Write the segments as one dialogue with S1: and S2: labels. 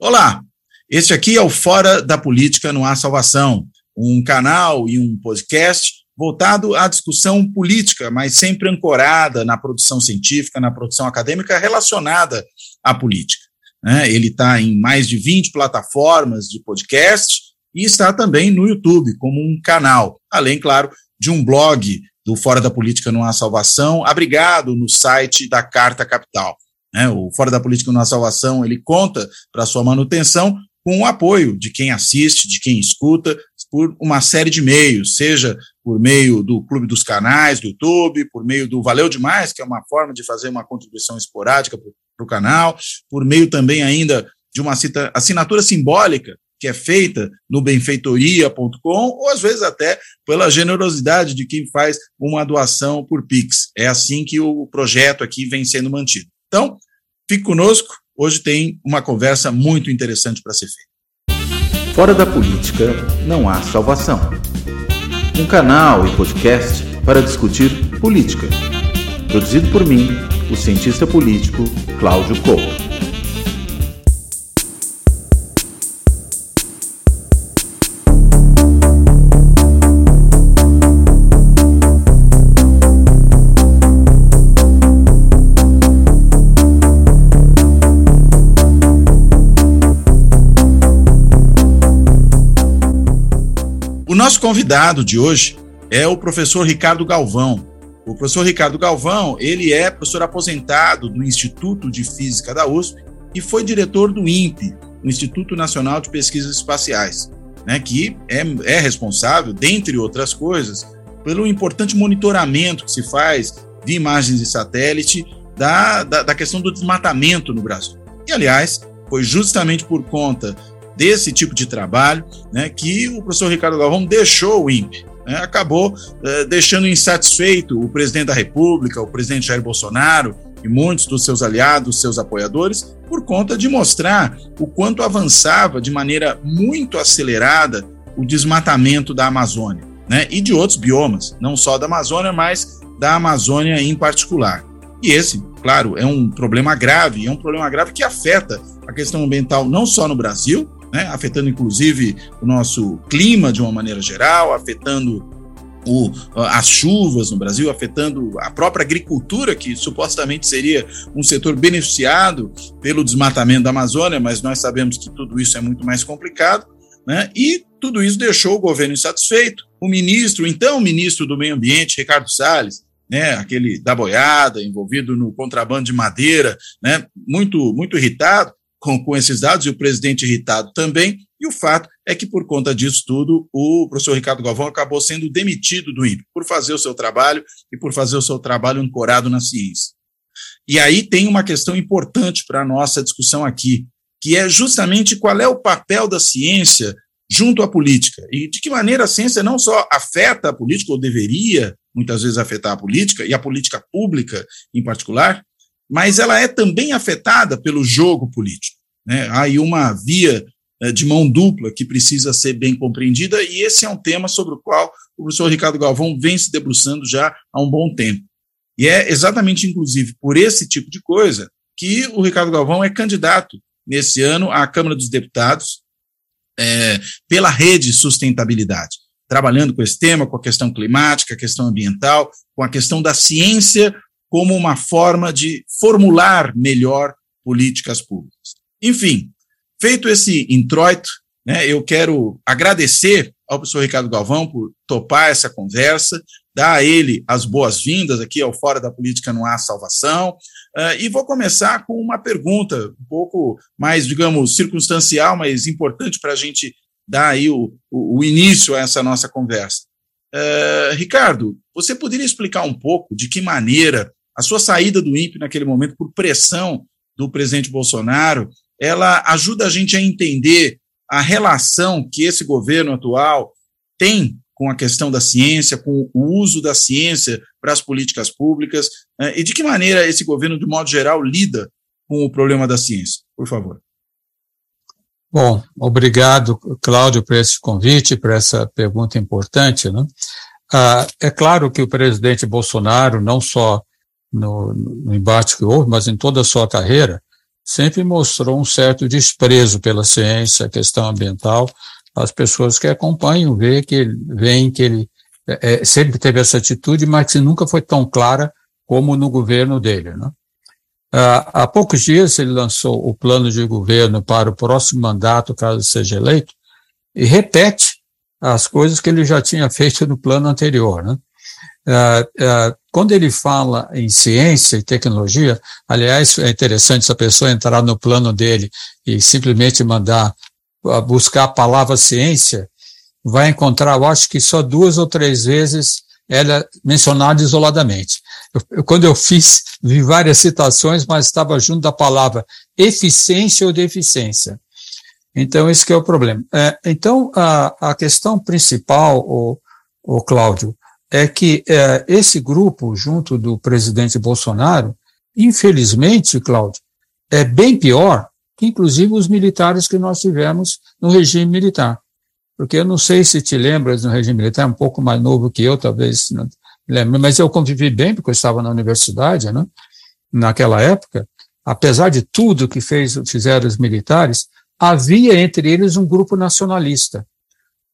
S1: Olá, este aqui é o Fora da Política Não Há Salvação, um canal e um podcast voltado à discussão política, mas sempre ancorada na produção científica, na produção acadêmica relacionada à política. Né? Ele está em mais de 20 plataformas de podcast e está também no YouTube como um canal, além, claro, de um blog do Fora da Política Não Há Salvação, abrigado no site da Carta Capital. Né? O Fora da Política Há Salvação, ele conta para sua manutenção com o apoio de quem assiste, de quem escuta, por uma série de meios, seja por meio do Clube dos Canais, do YouTube, por meio do Valeu Demais, que é uma forma de fazer uma contribuição esporádica para o canal, por meio também ainda de uma assinatura simbólica que é feita no benfeitoria.com, ou às vezes até pela generosidade de quem faz uma doação por Pix. É assim que o projeto aqui vem sendo mantido. Então, fique conosco, hoje tem uma conversa muito interessante para ser feita.
S2: Fora da política não há salvação. Um canal e podcast para discutir política. Produzido por mim, o cientista político Cláudio Couto.
S1: Nosso convidado de hoje é o professor Ricardo Galvão. O professor Ricardo Galvão, ele é professor aposentado do Instituto de Física da USP e foi diretor do INPE, o Instituto Nacional de Pesquisas Espaciais, né, que é, é responsável, dentre outras coisas, pelo importante monitoramento que se faz de imagens de satélite da, da, da questão do desmatamento no Brasil. E, aliás, foi justamente por conta desse tipo de trabalho, né, que o professor Ricardo Galvão deixou o INPE. Né, acabou eh, deixando insatisfeito o presidente da República, o presidente Jair Bolsonaro e muitos dos seus aliados, seus apoiadores, por conta de mostrar o quanto avançava de maneira muito acelerada o desmatamento da Amazônia né, e de outros biomas, não só da Amazônia, mas da Amazônia em particular. E esse, claro, é um problema grave, é um problema grave que afeta a questão ambiental não só no Brasil, né, afetando inclusive o nosso clima de uma maneira geral, afetando o, as chuvas no Brasil, afetando a própria agricultura, que supostamente seria um setor beneficiado pelo desmatamento da Amazônia, mas nós sabemos que tudo isso é muito mais complicado, né? E tudo isso deixou o governo insatisfeito. O ministro, então ministro do Meio Ambiente, Ricardo Salles, né, aquele da boiada, envolvido no contrabando de madeira, né, muito, muito irritado, com, com esses dados, e o presidente irritado também, e o fato é que, por conta disso tudo, o professor Ricardo Galvão acabou sendo demitido do INPE, por fazer o seu trabalho e por fazer o seu trabalho ancorado na ciência. E aí tem uma questão importante para a nossa discussão aqui, que é justamente qual é o papel da ciência junto à política, e de que maneira a ciência não só afeta a política, ou deveria muitas vezes afetar a política, e a política pública em particular, mas ela é também afetada pelo jogo político. Né? Há aí uma via eh, de mão dupla que precisa ser bem compreendida, e esse é um tema sobre o qual o professor Ricardo Galvão vem se debruçando já há um bom tempo. E é exatamente, inclusive, por esse tipo de coisa que o Ricardo Galvão é candidato nesse ano à Câmara dos Deputados é, pela rede sustentabilidade, trabalhando com esse tema, com a questão climática, a questão ambiental, com a questão da ciência como uma forma de formular melhor políticas públicas. Enfim, feito esse introito, né, eu quero agradecer ao professor Ricardo Galvão por topar essa conversa, dar a ele as boas-vindas aqui ao Fora da Política Não Há Salvação, uh, e vou começar com uma pergunta um pouco mais, digamos, circunstancial, mas importante para a gente dar aí o, o, o, início a essa nossa conversa. Uh, Ricardo, você poderia explicar um pouco de que maneira a sua saída do INPE naquele momento, por pressão do presidente Bolsonaro, ela ajuda a gente a entender a relação que esse governo atual tem com a questão da ciência, com o uso da ciência para as políticas públicas, né, e de que maneira esse governo, de modo geral, lida com o problema da ciência. Por favor.
S3: Bom, obrigado, Cláudio, por esse convite, por essa pergunta importante. Né? Ah, é claro que o presidente Bolsonaro, não só no, no embate que houve, mas em toda a sua carreira, sempre mostrou um certo desprezo pela ciência, questão ambiental. As pessoas que acompanham veem que, veem que ele é, é, sempre teve essa atitude, mas que nunca foi tão clara como no governo dele. Né? Ah, há poucos dias ele lançou o plano de governo para o próximo mandato, caso seja eleito, e repete as coisas que ele já tinha feito no plano anterior. Né? Ah, ah, quando ele fala em ciência e tecnologia, aliás, é interessante essa pessoa entrar no plano dele e simplesmente mandar buscar a palavra ciência, vai encontrar, eu acho que só duas ou três vezes ela é mencionada isoladamente. Eu, eu, quando eu fiz, vi várias citações, mas estava junto da palavra eficiência ou deficiência. Então, esse é o problema. É, então, a, a questão principal, o, o Cláudio, é que é, esse grupo, junto do presidente Bolsonaro, infelizmente, Cláudio, é bem pior que, inclusive, os militares que nós tivemos no regime militar. Porque eu não sei se te lembras no regime militar, um pouco mais novo que eu, talvez não mas eu convivi bem, porque eu estava na universidade, né? naquela época. Apesar de tudo que fez, fizeram os militares, havia entre eles um grupo nacionalista,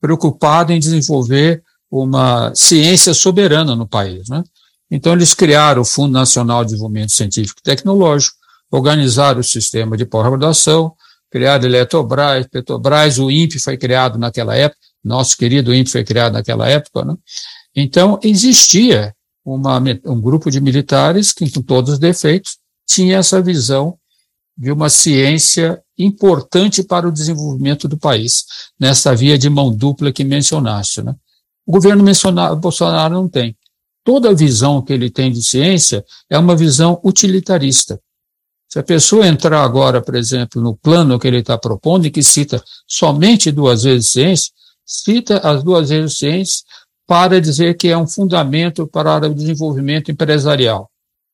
S3: preocupado em desenvolver uma ciência soberana no país. Né? Então, eles criaram o Fundo Nacional de Desenvolvimento Científico e Tecnológico, organizaram o sistema de pós-graduação, criado Eletrobras, Petrobras, o INPE foi criado naquela época, nosso querido INPE foi criado naquela época, né? Então, existia uma, um grupo de militares que, com todos os defeitos, tinha essa visão de uma ciência importante para o desenvolvimento do país, nessa via de mão dupla que mencionaste. Né? O governo Bolsonaro não tem. Toda a visão que ele tem de ciência é uma visão utilitarista. Se a pessoa entrar agora, por exemplo, no plano que ele está propondo, e que cita somente duas vezes ciência, cita as duas vezes ciência para dizer que é um fundamento para o desenvolvimento empresarial.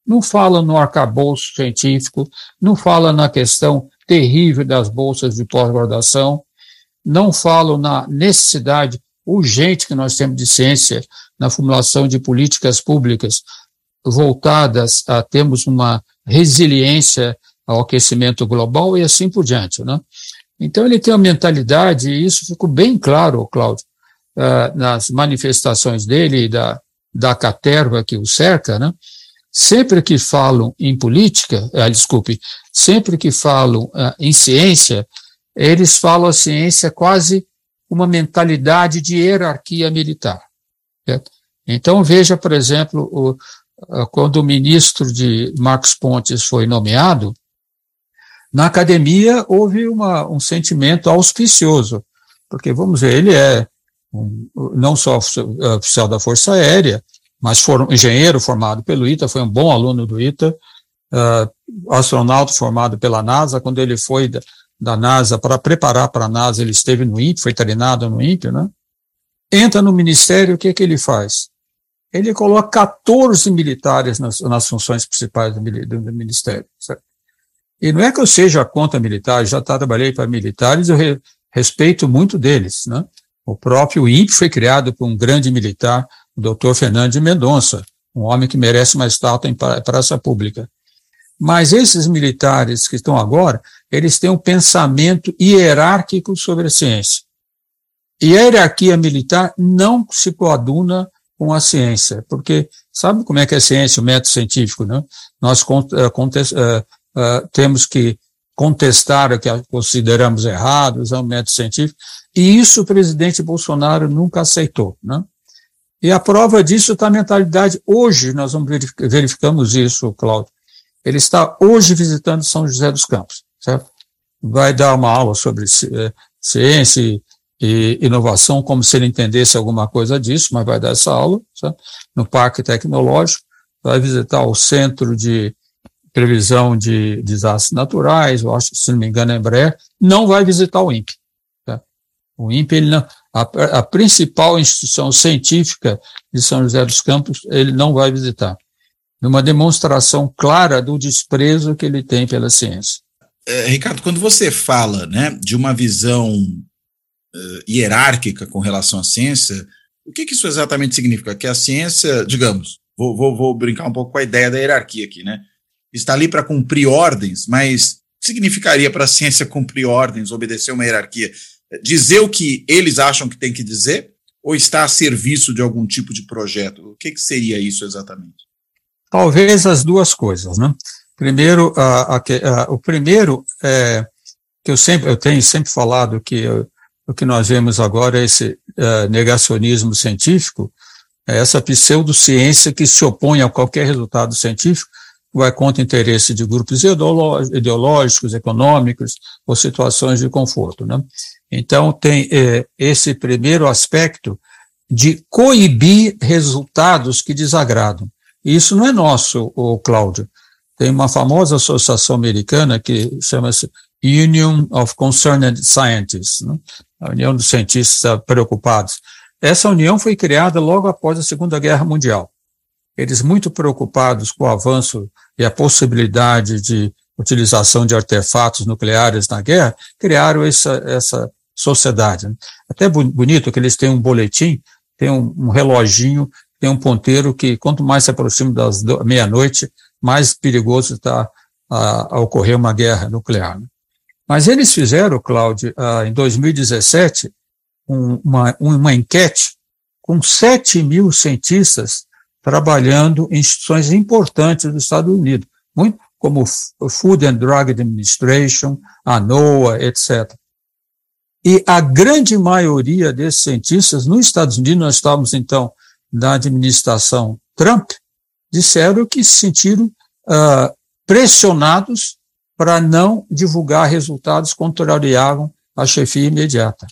S3: Não fala no arcabouço científico, não fala na questão terrível das bolsas de pós-graduação, não fala na necessidade urgente que nós temos de ciência na formulação de políticas públicas voltadas a termos uma resiliência ao aquecimento global e assim por diante. Né? Então, ele tem uma mentalidade, e isso ficou bem claro, Cláudio, uh, nas manifestações dele e da, da caterva que o cerca, né? sempre que falam em política, uh, desculpe, sempre que falam uh, em ciência, eles falam a ciência quase uma mentalidade de hierarquia militar. Certo? Então, veja, por exemplo, o, quando o ministro de Marcos Pontes foi nomeado, na academia houve uma, um sentimento auspicioso, porque, vamos ver, ele é um, não só oficial da Força Aérea, mas for, engenheiro formado pelo ITA, foi um bom aluno do ITA, uh, astronauta formado pela NASA, quando ele foi da, da NASA para preparar para a NASA, ele esteve no INPE, foi treinado no INPE, né? Entra no ministério, o que, que ele faz? ele coloca 14 militares nas, nas funções principais do, do, ministério. Certo? E não é que eu seja contra militares, já trabalhei para militares, eu re, respeito muito deles. Né? O próprio INPE foi criado por um grande militar, o doutor Fernando de Mendonça, um homem que merece uma estátua em praça pública. Mas esses militares que estão agora, eles têm um pensamento hierárquico sobre a ciência. E a hierarquia militar não se coaduna com a ciência, porque sabe como é que é a ciência, o método científico, né? Nós contest, uh, uh, temos que contestar o que consideramos errado, usar o método científico, e isso o presidente Bolsonaro nunca aceitou, né? E a prova disso está a mentalidade. Hoje, nós vamos verificamos isso, Cláudio. Ele está hoje visitando São José dos Campos, certo? Vai dar uma aula sobre ciência e inovação, como se ele entendesse alguma coisa disso, mas vai dar essa aula sabe? no Parque Tecnológico, vai visitar o Centro de Previsão de Desastres Naturais, eu acho se não me engano, é Embraer, não vai visitar o INPE. Tá? O INPE, ele não, a, a principal instituição científica de São José dos Campos, ele não vai visitar. Numa demonstração clara do desprezo que ele tem pela ciência.
S1: É, Ricardo, quando você fala né, de uma visão uh, hierárquica com relação à ciência, o que, que, isso exatamente significa? Que a ciência, digamos, vou, vou, vou brincar um pouco com a ideia da hierarquia aqui, né? Está ali para cumprir ordens, mas significaria para a ciência cumprir ordens, obedecer uma hierarquia? Dizer o que eles acham que tem que dizer ou está a serviço de algum tipo de projeto? O que, que seria isso exatamente?
S3: Talvez as duas coisas, né? Primeiro, a, a, a, o primeiro é que eu sempre eu tenho sempre falado que eu, o que nós vemos agora é esse uh, negacionismo científico, é essa pseudociência que se opõe a qualquer resultado científico, vai contra interesse de grupos ideológicos, econômicos ou situações de conforto. Né? Então, tem eh, esse primeiro aspecto de coibir resultados que desagradam. Isso não é nosso, o Cláudio. Tem uma famosa associação americana que chama-se Union of Concerned Scientists, né? a União dos Cientistas Preocupados. Essa união foi criada logo após a Segunda Guerra Mundial. Eles muito preocupados com o avanço e a possibilidade de utilização de artefatos nucleares na guerra, criaram essa, essa sociedade. Né? Até bonito que eles têm um boletim, tem um, um reloginho, tem um ponteiro que quanto mais se aproxima das meia-noite, mais perigoso está a, a, ocorrer uma guerra nuclear. Né? Mas eles fizeram, Cláudio, uh, em 2017, um, uma, uma enquete com 7 mil cientistas trabalhando em instituições importantes dos Estados Unidos, muito como Food and Drug Administration, a NOAA, etc. E a grande maioria desses cientistas nos Estados Unidos, nós estávamos então na administração Trump, disseram que se sentiram uh, pressionados para não divulgar resultados que contrariavam a chefia imediata.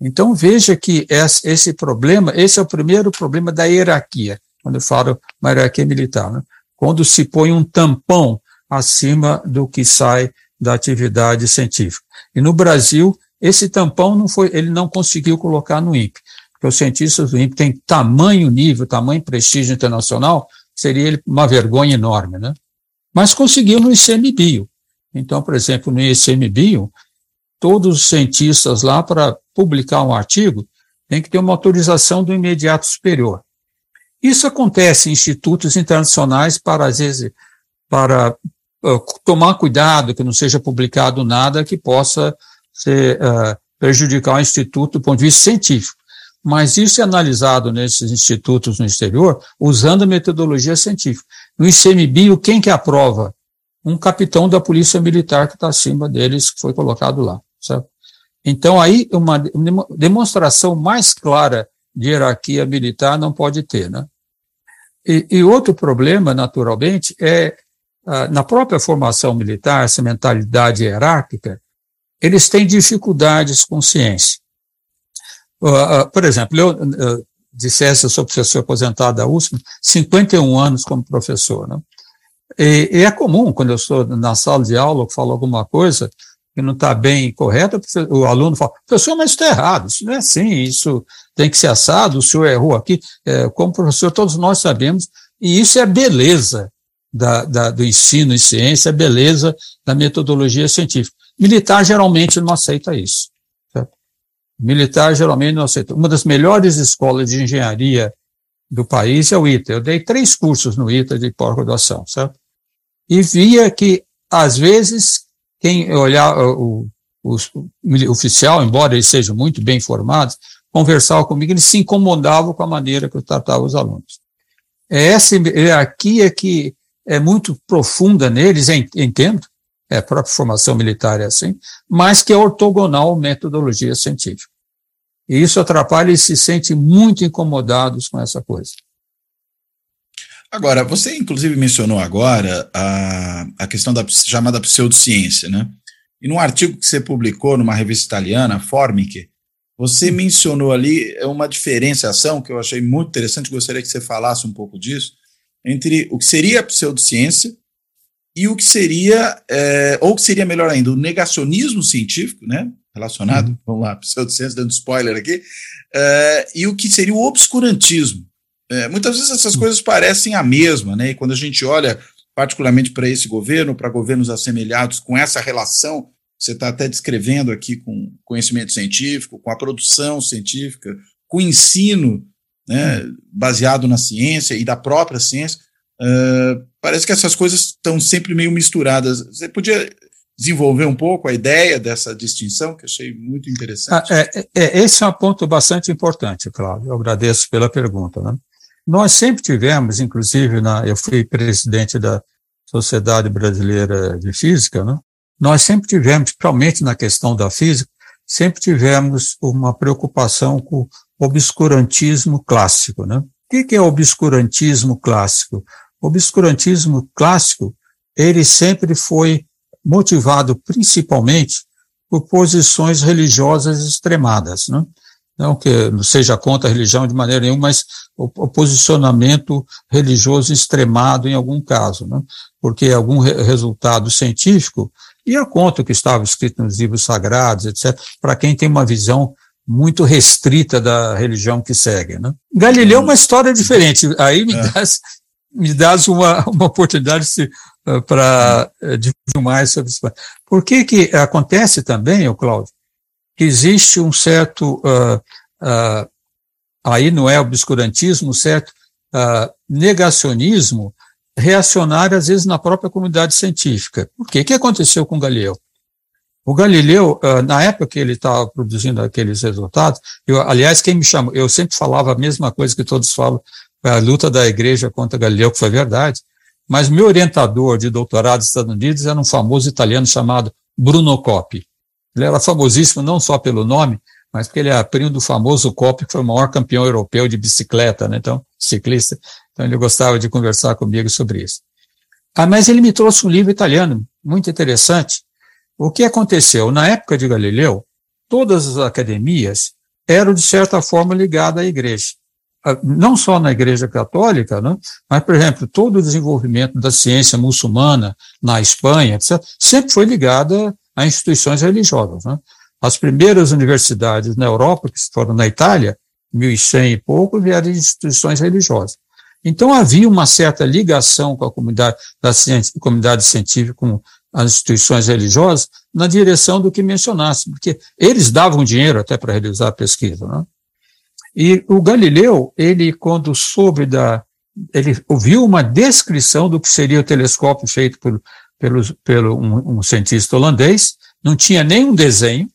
S3: Então veja que esse problema, esse é o primeiro problema da hierarquia, quando eu falo uma hierarquia militar, né? quando se põe um tampão acima do que sai da atividade científica. E no Brasil, esse tampão não foi, ele não conseguiu colocar no INPE, porque os cientistas do INPE têm tamanho nível, tamanho prestígio internacional, seria uma vergonha enorme, né? Mas conseguiu no ICMBio. Então, por exemplo, no ICMBio, todos os cientistas lá, para publicar um artigo, tem que ter uma autorização do imediato superior. Isso acontece em institutos internacionais para, às vezes, para uh, tomar cuidado que não seja publicado nada que possa ser, uh, prejudicar o instituto do ponto de vista científico. Mas isso é analisado nesses institutos no exterior usando metodologia científica. No ICMBio, quem que aprova? Um capitão da polícia militar que está acima deles, que foi colocado lá. Certo? Então, aí, uma demonstração mais clara de hierarquia militar não pode ter. Né? E, e outro problema, naturalmente, é ah, na própria formação militar, essa mentalidade hierárquica, eles têm dificuldades com ciência. Uh, por exemplo, eu dissesse, eu sou professor aposentado da USP, 51 anos como professor. Né? E, e, é comum, quando eu estou na sala de aula, eu falo alguma coisa que não está bem correta, o aluno fala, professor, mas isso está errado, isso não é assim, isso tem que ser assado, o senhor errou aqui. É, como professor, todos nós sabemos, e isso é a beleza da, da, do ensino em ciência, a beleza da metodologia científica. Militar geralmente não aceita isso. Militar geralmente não aceita. Uma das melhores escolas de engenharia do país é o ITA. Eu dei três cursos no ITA de pós-graduação, certo? E via que, às vezes, quem olhar o, o, o oficial, embora eles sejam muito bem formados, conversava comigo, eles se incomodavam com a maneira que eu tratava os alunos. É essa hierarquia que é muito profunda neles, entendo, é, própria formação militar é assim, mas que é ortogonal à metodologia científica. E isso atrapalha e se sente muito incomodados com essa coisa.
S1: Agora, você inclusive mencionou agora a, a questão da chamada pseudociência, né? E num artigo que você publicou numa revista italiana, Formic, você mencionou ali uma diferenciação que eu achei muito interessante, gostaria que você falasse um pouco disso, entre o que seria a pseudociência e o que seria, é, ou que seria melhor ainda, o negacionismo científico, né, relacionado, uhum. vamos lá, pseudociência dando spoiler aqui, é, e o que seria o obscurantismo. É, muitas vezes essas uhum. coisas parecem a mesma, né, e quando a gente olha particularmente para esse governo, para governos assemelhados, com essa relação que você está até descrevendo aqui com conhecimento científico, com a produção científica, com o ensino né, uhum. baseado na ciência e da própria ciência, Uh, parece que essas coisas estão sempre meio misturadas. Você podia desenvolver um pouco a ideia dessa distinção, que achei muito interessante.
S3: Ah, é, é, esse é um ponto bastante importante, Cláudio. Eu agradeço pela pergunta. Né? Nós sempre tivemos, inclusive, na, eu fui presidente da Sociedade Brasileira de Física, né? nós sempre tivemos, principalmente na questão da física, sempre tivemos uma preocupação com o obscurantismo clássico. Né? O que é obscurantismo clássico? O obscurantismo clássico, ele sempre foi motivado principalmente por posições religiosas extremadas, né? não que não seja contra a religião de maneira nenhuma, mas o, o posicionamento religioso extremado em algum caso, né? porque algum re resultado científico ia contra o que estava escrito nos livros sagrados, etc., para quem tem uma visão muito restrita da religião que segue. Né? Galileu é uma história diferente, aí me é. dás, me dás uma, uma oportunidade de para eh, dividir mais sobre isso. Por que que acontece também, Cláudio, que existe um certo, uh, uh, aí não é obscurantismo, certo uh, negacionismo reacionário, às vezes, na própria comunidade científica. Por quê? O que aconteceu com Galileu? O Galileu, na época que ele estava produzindo aqueles resultados, eu, aliás, quem me chamou, eu sempre falava a mesma coisa que todos falam, a luta da igreja contra Galileu, que foi verdade, mas meu orientador de doutorado nos Estados Unidos era um famoso italiano chamado Bruno Coppi. Ele era famosíssimo não só pelo nome, mas porque ele é primo do famoso Coppi, que foi o maior campeão europeu de bicicleta, né? Então, ciclista. Então, ele gostava de conversar comigo sobre isso. Ah, mas ele me trouxe um livro italiano muito interessante. O que aconteceu? Na época de Galileu, todas as academias eram, de certa forma, ligadas à igreja não só na Igreja Católica, né, mas, por exemplo, todo o desenvolvimento da ciência muçulmana na Espanha, etc., sempre foi ligada a instituições religiosas. Né. As primeiras universidades na Europa, que foram na Itália, 1100 e pouco, vieram de instituições religiosas. Então havia uma certa ligação com a comunidade da ciência, comunidade científica, com as instituições religiosas, na direção do que mencionasse, porque eles davam dinheiro até para realizar a pesquisa. Né? E o Galileu, ele, quando soube da. Ele ouviu uma descrição do que seria o telescópio feito por, pelo, um, um cientista holandês, não tinha nenhum desenho,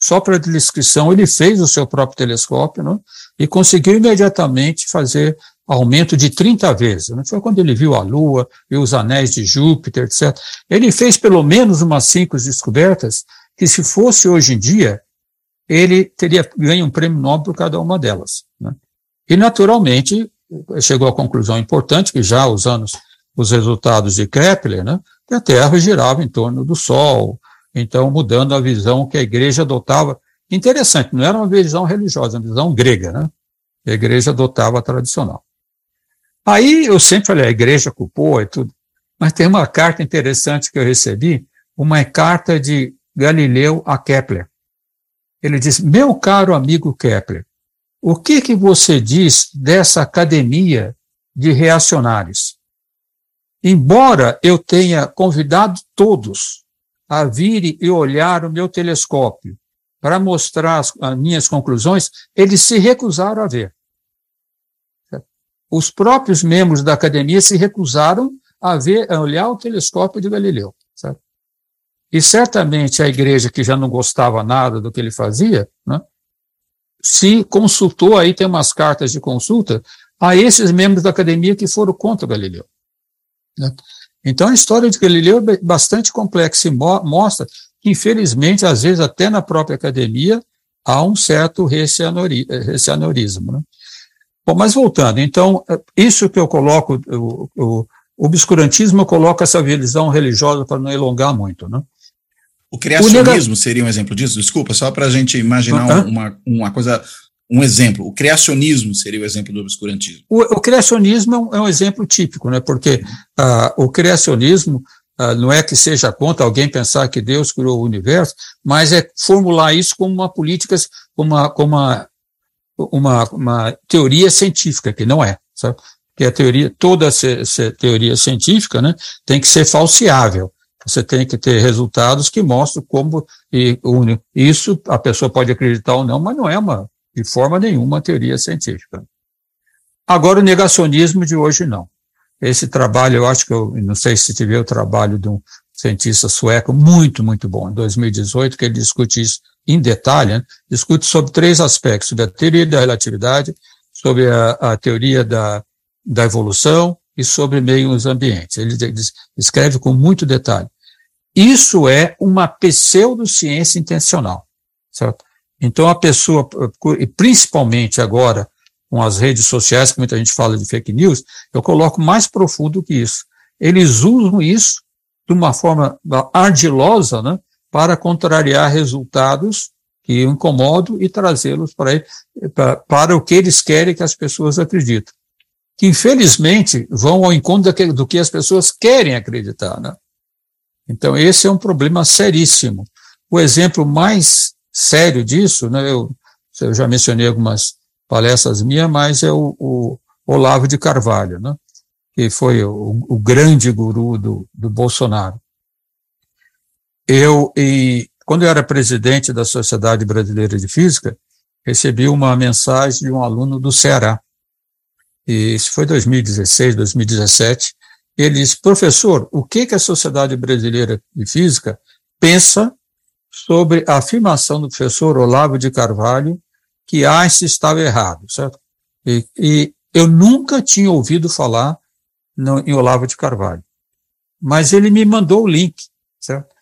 S3: só para descrição ele fez o seu próprio telescópio, né, e conseguiu imediatamente fazer aumento de 30 vezes. Né? Foi quando ele viu a Lua, viu os anéis de Júpiter, etc. Ele fez pelo menos umas cinco descobertas que, se fosse hoje em dia, ele teria ganho um prêmio Nobel por cada uma delas. Né? E, naturalmente, chegou à conclusão importante, que já usando os resultados de Kepler, né, que a Terra girava em torno do Sol, então mudando a visão que a igreja adotava. Interessante, não era uma visão religiosa, uma visão grega, né? A igreja adotava a tradicional. Aí eu sempre falei, a igreja culpou e tudo, mas tem uma carta interessante que eu recebi, uma carta de Galileu a Kepler. Ele diz: Meu caro amigo Kepler, o que, que você diz dessa academia de reacionários? Embora eu tenha convidado todos a vir e olhar o meu telescópio para mostrar as, as minhas conclusões, eles se recusaram a ver. Os próprios membros da academia se recusaram a ver, a olhar o telescópio de Galileu. Certo? E certamente a igreja, que já não gostava nada do que ele fazia, né, se consultou, aí tem umas cartas de consulta, a esses membros da academia que foram contra Galileu. Né. Então a história de Galileu é bastante complexa e mo mostra que, infelizmente, às vezes até na própria academia, há um certo recianorismo. Né? Bom, mas voltando, então, isso que eu coloco, o, o, o obscurantismo, eu coloco essa visão religiosa para não elongar muito. Né?
S1: O criacionismo o seria um exemplo disso? Desculpa, só para a gente imaginar uma, uma coisa, um exemplo. O criacionismo seria o exemplo do obscurantismo.
S3: O, o criacionismo é um, exemplo típico, né? porque uh, o criacionismo uh, não é que seja contra alguém pensar que Deus criou o universo, mas é formular isso como uma política, como uma, como uma, uma, uma teoria científica, que não é. Sabe? Que a teoria, toda essa teoria científica né, tem que ser falseável. Você tem que ter resultados que mostram como e une. Isso a pessoa pode acreditar ou não, mas não é uma, de forma nenhuma, teoria científica. Agora, o negacionismo de hoje não. Esse trabalho, eu acho que eu não sei se tiver o trabalho de um cientista sueco muito, muito bom, em 2018, que ele discute isso em detalhe, né? discute sobre três aspectos, sobre a teoria da relatividade, sobre a, a teoria da, da evolução e sobre meios ambientes. Ele escreve com muito detalhe. Isso é uma pseudociência intencional, certo? Então a pessoa, e principalmente agora com as redes sociais, que muita gente fala de fake news, eu coloco mais profundo que isso. Eles usam isso de uma forma ardilosa, né, para contrariar resultados que incomodam e trazê-los para, para, para o que eles querem que as pessoas acreditem. Que, infelizmente, vão ao encontro do que as pessoas querem acreditar. Né? Então, esse é um problema seríssimo. O exemplo mais sério disso, né, eu, eu já mencionei algumas palestras minhas, mas é o, o Olavo de Carvalho, né, que foi o, o grande guru do, do Bolsonaro. Eu, e quando eu era presidente da Sociedade Brasileira de Física, recebi uma mensagem de um aluno do Ceará. E isso foi 2016, 2017. Ele disse, professor, o que, que a Sociedade Brasileira de Física pensa sobre a afirmação do professor Olavo de Carvalho que Einstein estava errado, certo? E, e eu nunca tinha ouvido falar no, em Olavo de Carvalho. Mas ele me mandou o link, certo?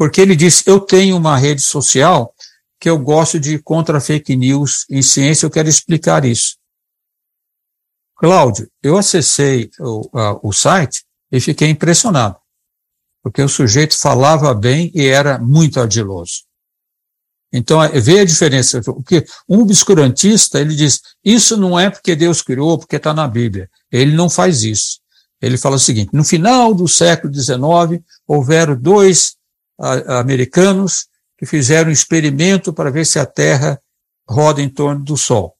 S3: porque ele disse: Eu tenho uma rede social que eu gosto de contra fake news em ciência, eu quero explicar isso. Cláudio, eu acessei o, a, o site e fiquei impressionado, porque o sujeito falava bem e era muito ardiloso. Então, é, vê a diferença, porque um obscurantista, ele diz, isso não é porque Deus criou, porque está na Bíblia. Ele não faz isso. Ele fala o seguinte, no final do século XIX, houveram dois americanos que fizeram um experimento para ver se a Terra roda em torno do Sol.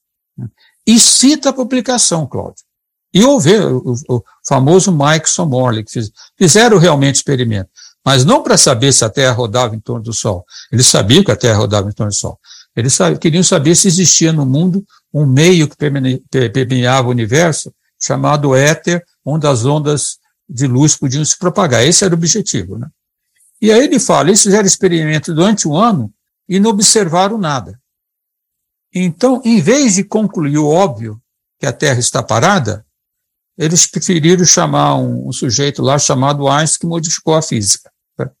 S3: E cita a publicação, Cláudio. E houve o, o, famoso Mike Somorley, que fiz, fizeram realmente experimento, mas não para saber se a Terra rodava em torno do Sol. Eles sabiam que a Terra rodava em torno do Sol. Eles sabiam, queriam saber se existia no mundo um meio que permeava o universo, chamado éter, onde as ondas de luz podiam se propagar. Esse era o objetivo. Né? E aí ele fala, eles fizeram experimento durante um ano e não observaram nada. Então, em vez de concluir o óbvio, que a Terra está parada, eles preferiram chamar um, um sujeito lá chamado Einstein que modificou a física. Tá?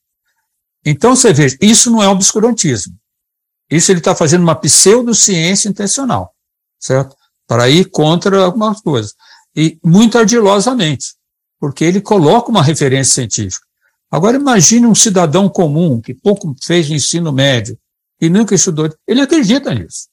S3: Então, você vê, isso não é obscurantismo. Isso ele está fazendo uma pseudociência intencional, certo? Para ir contra algumas coisas. E muito ardilosamente, porque ele coloca uma referência científica. Agora imagine um cidadão comum que pouco fez o ensino médio e nunca estudou. Ele acredita nisso.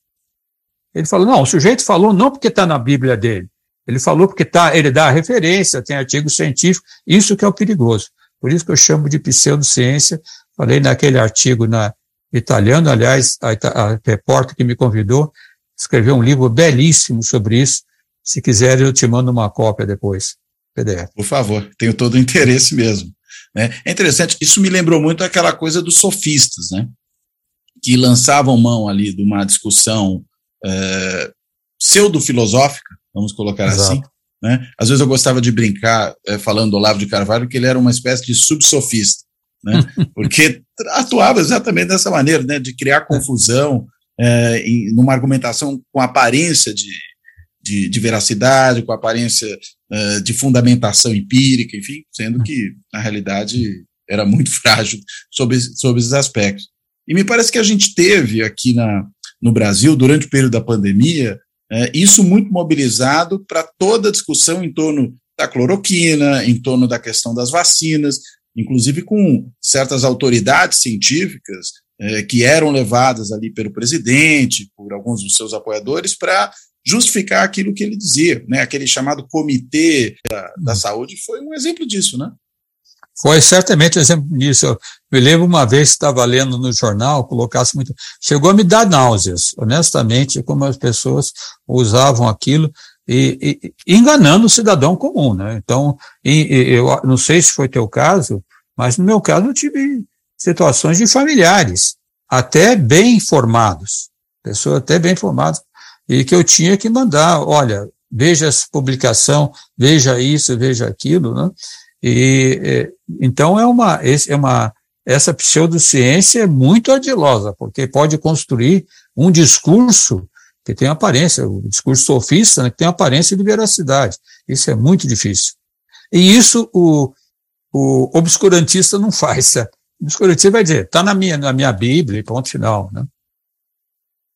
S3: Ele fala, não, o sujeito falou não porque está na Bíblia dele. Ele falou porque tá, ele dá a referência, tem artigo científico, isso que é o perigoso. Por isso que eu chamo de pseudociência. Falei naquele artigo na italiano, aliás, a, a repórter que me convidou escreveu um livro belíssimo sobre isso. Se quiser, eu te mando uma cópia depois,
S1: PDF. Por favor, tenho todo o interesse mesmo. Né? É interessante, isso me lembrou muito aquela coisa dos sofistas, né? que lançavam mão ali de uma discussão é, pseudo-filosófica, vamos colocar assim, Exato. assim. Né? Às vezes eu gostava de brincar, é, falando do Olavo de Carvalho, que ele era uma espécie de subsofista, né? porque atuava exatamente dessa maneira, né? de criar confusão, é, em, numa argumentação com aparência de, de, de veracidade, com aparência uh, de fundamentação empírica, enfim, sendo que, na realidade, era muito frágil sobre, sobre esses aspectos. E me parece que a gente teve aqui na, no Brasil, durante o período da pandemia, é, isso muito mobilizado para toda a discussão em torno da cloroquina, em torno da questão das vacinas, inclusive com certas autoridades científicas é, que eram levadas ali pelo presidente, por alguns dos seus apoiadores, para justificar aquilo que ele dizia, né? Aquele chamado comitê da, da saúde foi um exemplo disso, né?
S3: Foi certamente um exemplo disso. Eu me lembro uma vez que estava lendo no jornal, colocasse muito. Chegou a me dar náuseas, honestamente, como as pessoas usavam aquilo e, e, enganando o cidadão comum, né? Então, e, eu não sei se foi teu caso, mas no meu caso eu tive situações de familiares, até bem informados, pessoas até bem informadas, e que eu tinha que mandar, olha, veja essa publicação, veja isso, veja aquilo, né? E, é, então, é uma, é uma, essa pseudociência é muito ardilosa, porque pode construir um discurso que tem aparência, o discurso sofista, né, que tem aparência de veracidade. Isso é muito difícil. E isso o, o obscurantista não faz. O obscurantista vai dizer, está na minha, na minha Bíblia, ponto final. Né?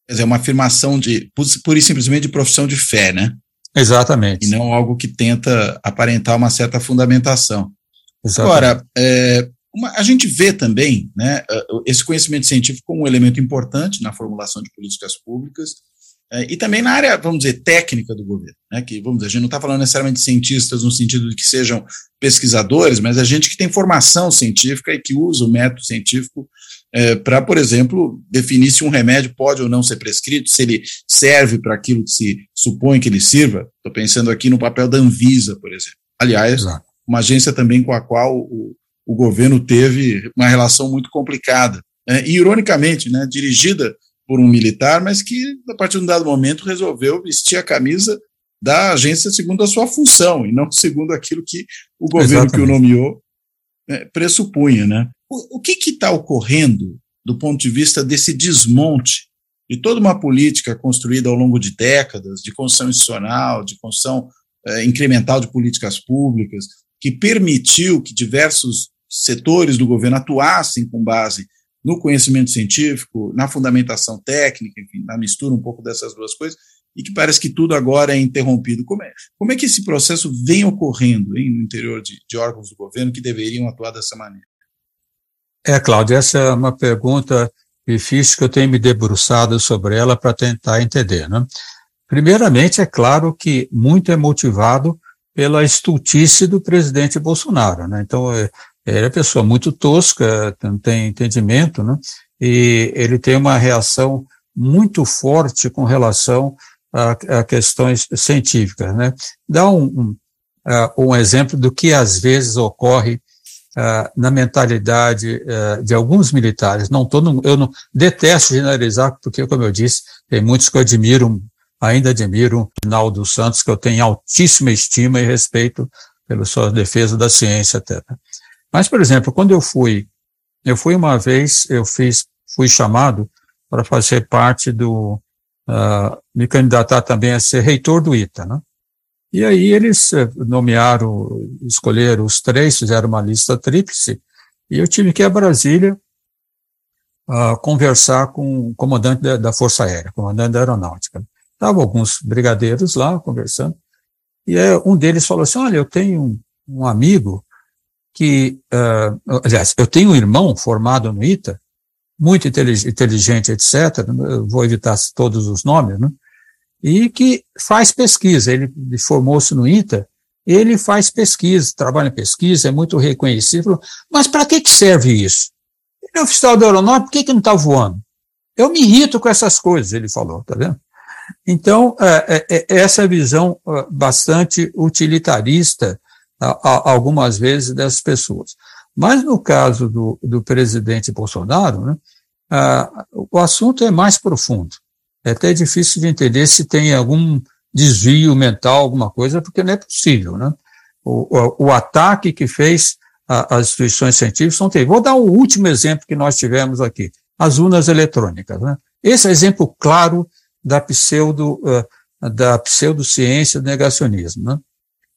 S1: Quer dizer, uma afirmação de, pura e simplesmente de profissão de fé, né?
S3: Exatamente.
S1: E não algo que tenta aparentar uma certa fundamentação.
S3: Exatamente.
S1: Agora, é, uma, a gente vê também né, esse conhecimento científico como um elemento importante na formulação de políticas públicas é, e também na área, vamos dizer, técnica do governo. Né, que, vamos dizer, a gente não está falando necessariamente de cientistas no sentido de que sejam pesquisadores, mas a gente que tem formação científica e que usa o método científico é, para, por exemplo, definir se um remédio pode ou não ser prescrito, se ele serve para aquilo que se supõe que ele sirva. Estou pensando aqui no papel da Anvisa, por exemplo. Aliás, Exato. uma agência também com a qual o, o governo teve uma relação muito complicada. Né, e, ironicamente, né, dirigida por um militar, mas que, a partir de um dado momento, resolveu vestir a camisa da agência segundo a sua função, e não segundo aquilo que o governo Exatamente. que o nomeou né, pressupunha. Né? O, que está ocorrendo do ponto de vista desse desmonte de toda uma política construída ao longo de décadas, de construção institucional, de construção eh, incremental de políticas públicas, que permitiu que diversos setores do governo atuassem com base no conhecimento científico, na fundamentação técnica, enfim, na mistura um pouco dessas duas coisas, e que parece que tudo agora é interrompido. Como é, como é que esse processo vem ocorrendo hein, no interior de, de órgãos do governo que deveriam atuar dessa maneira?
S3: É, Cláudio, essa é uma pergunta difícil que eu tenho me debruçado sobre ela para tentar entender. Né? Primeiramente, é claro que muito é motivado pela estultice do presidente Bolsonaro. Né? Então, é, ele é uma pessoa muito tosca, não tem entendimento, né? e ele tem uma reação muito forte com relação a, a questões científicas. Né? Dá um, um, uh, um, exemplo do que às vezes ocorre uh, na mentalidade uh, de alguns militares. Não no, eu não detesto generalizar, porque, como eu disse, tem muitos que eu admiro, ainda admiro o Rinaldo Santos, que eu tenho altíssima estima e respeito pela sua defesa da ciência até. Mas, por exemplo, quando eu fui, eu fui uma vez, eu fiz, fui chamado para fazer parte do, uh, me candidatar também a ser reitor do ITA, né? E aí eles eh, nomearam, escolheram os três, fizeram uma lista tríplice, e eu tive que ir a Brasília uh, conversar com o comandante da, da, Força Aérea, comandante da Aeronáutica. Estavam alguns brigadeiros lá conversando, e um deles falou assim, olha, eu tenho um, um amigo que, uh, aliás, eu tenho um irmão formado no ITA, muito inteligente, etc., vou evitar todos os nomes, né? E que faz pesquisa. Ele formou-se no ITA, ele faz pesquisa, trabalha em pesquisa, é muito reconhecido. Mas para que, que serve isso? Ele é oficial da aeronáutica, por que, que não está voando? Eu me irrito com essas coisas, ele falou, tá vendo? Então, é, é, é essa visão bastante utilitarista algumas vezes dessas pessoas. Mas no caso do, do presidente Bolsonaro, né, o assunto é mais profundo. É até difícil de entender se tem algum desvio mental, alguma coisa, porque não é possível. Né? O, o, o ataque que fez às instituições científicas não teve. Vou dar o último exemplo que nós tivemos aqui, as urnas eletrônicas. Né? Esse é exemplo claro da pseudo, uh, da pseudociência do negacionismo. Né?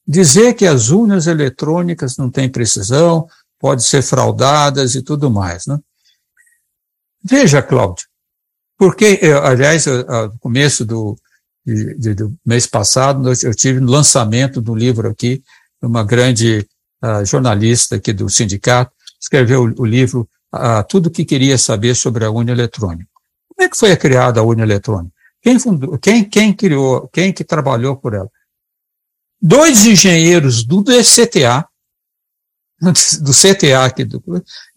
S3: Dizer que as urnas eletrônicas não têm precisão, podem ser fraudadas e tudo mais. Né? Veja, Cláudio, porque, aliás, no começo do, de, do mês passado, eu tive no lançamento do livro aqui, uma grande uh, jornalista aqui do sindicato, escreveu o, o livro uh, Tudo o que queria saber sobre a urna eletrônica. Como é que foi criada a urna eletrônica? Quem, fundou, quem, quem criou, quem que trabalhou por ela? dois engenheiros do DCTA, do CTA aqui, do,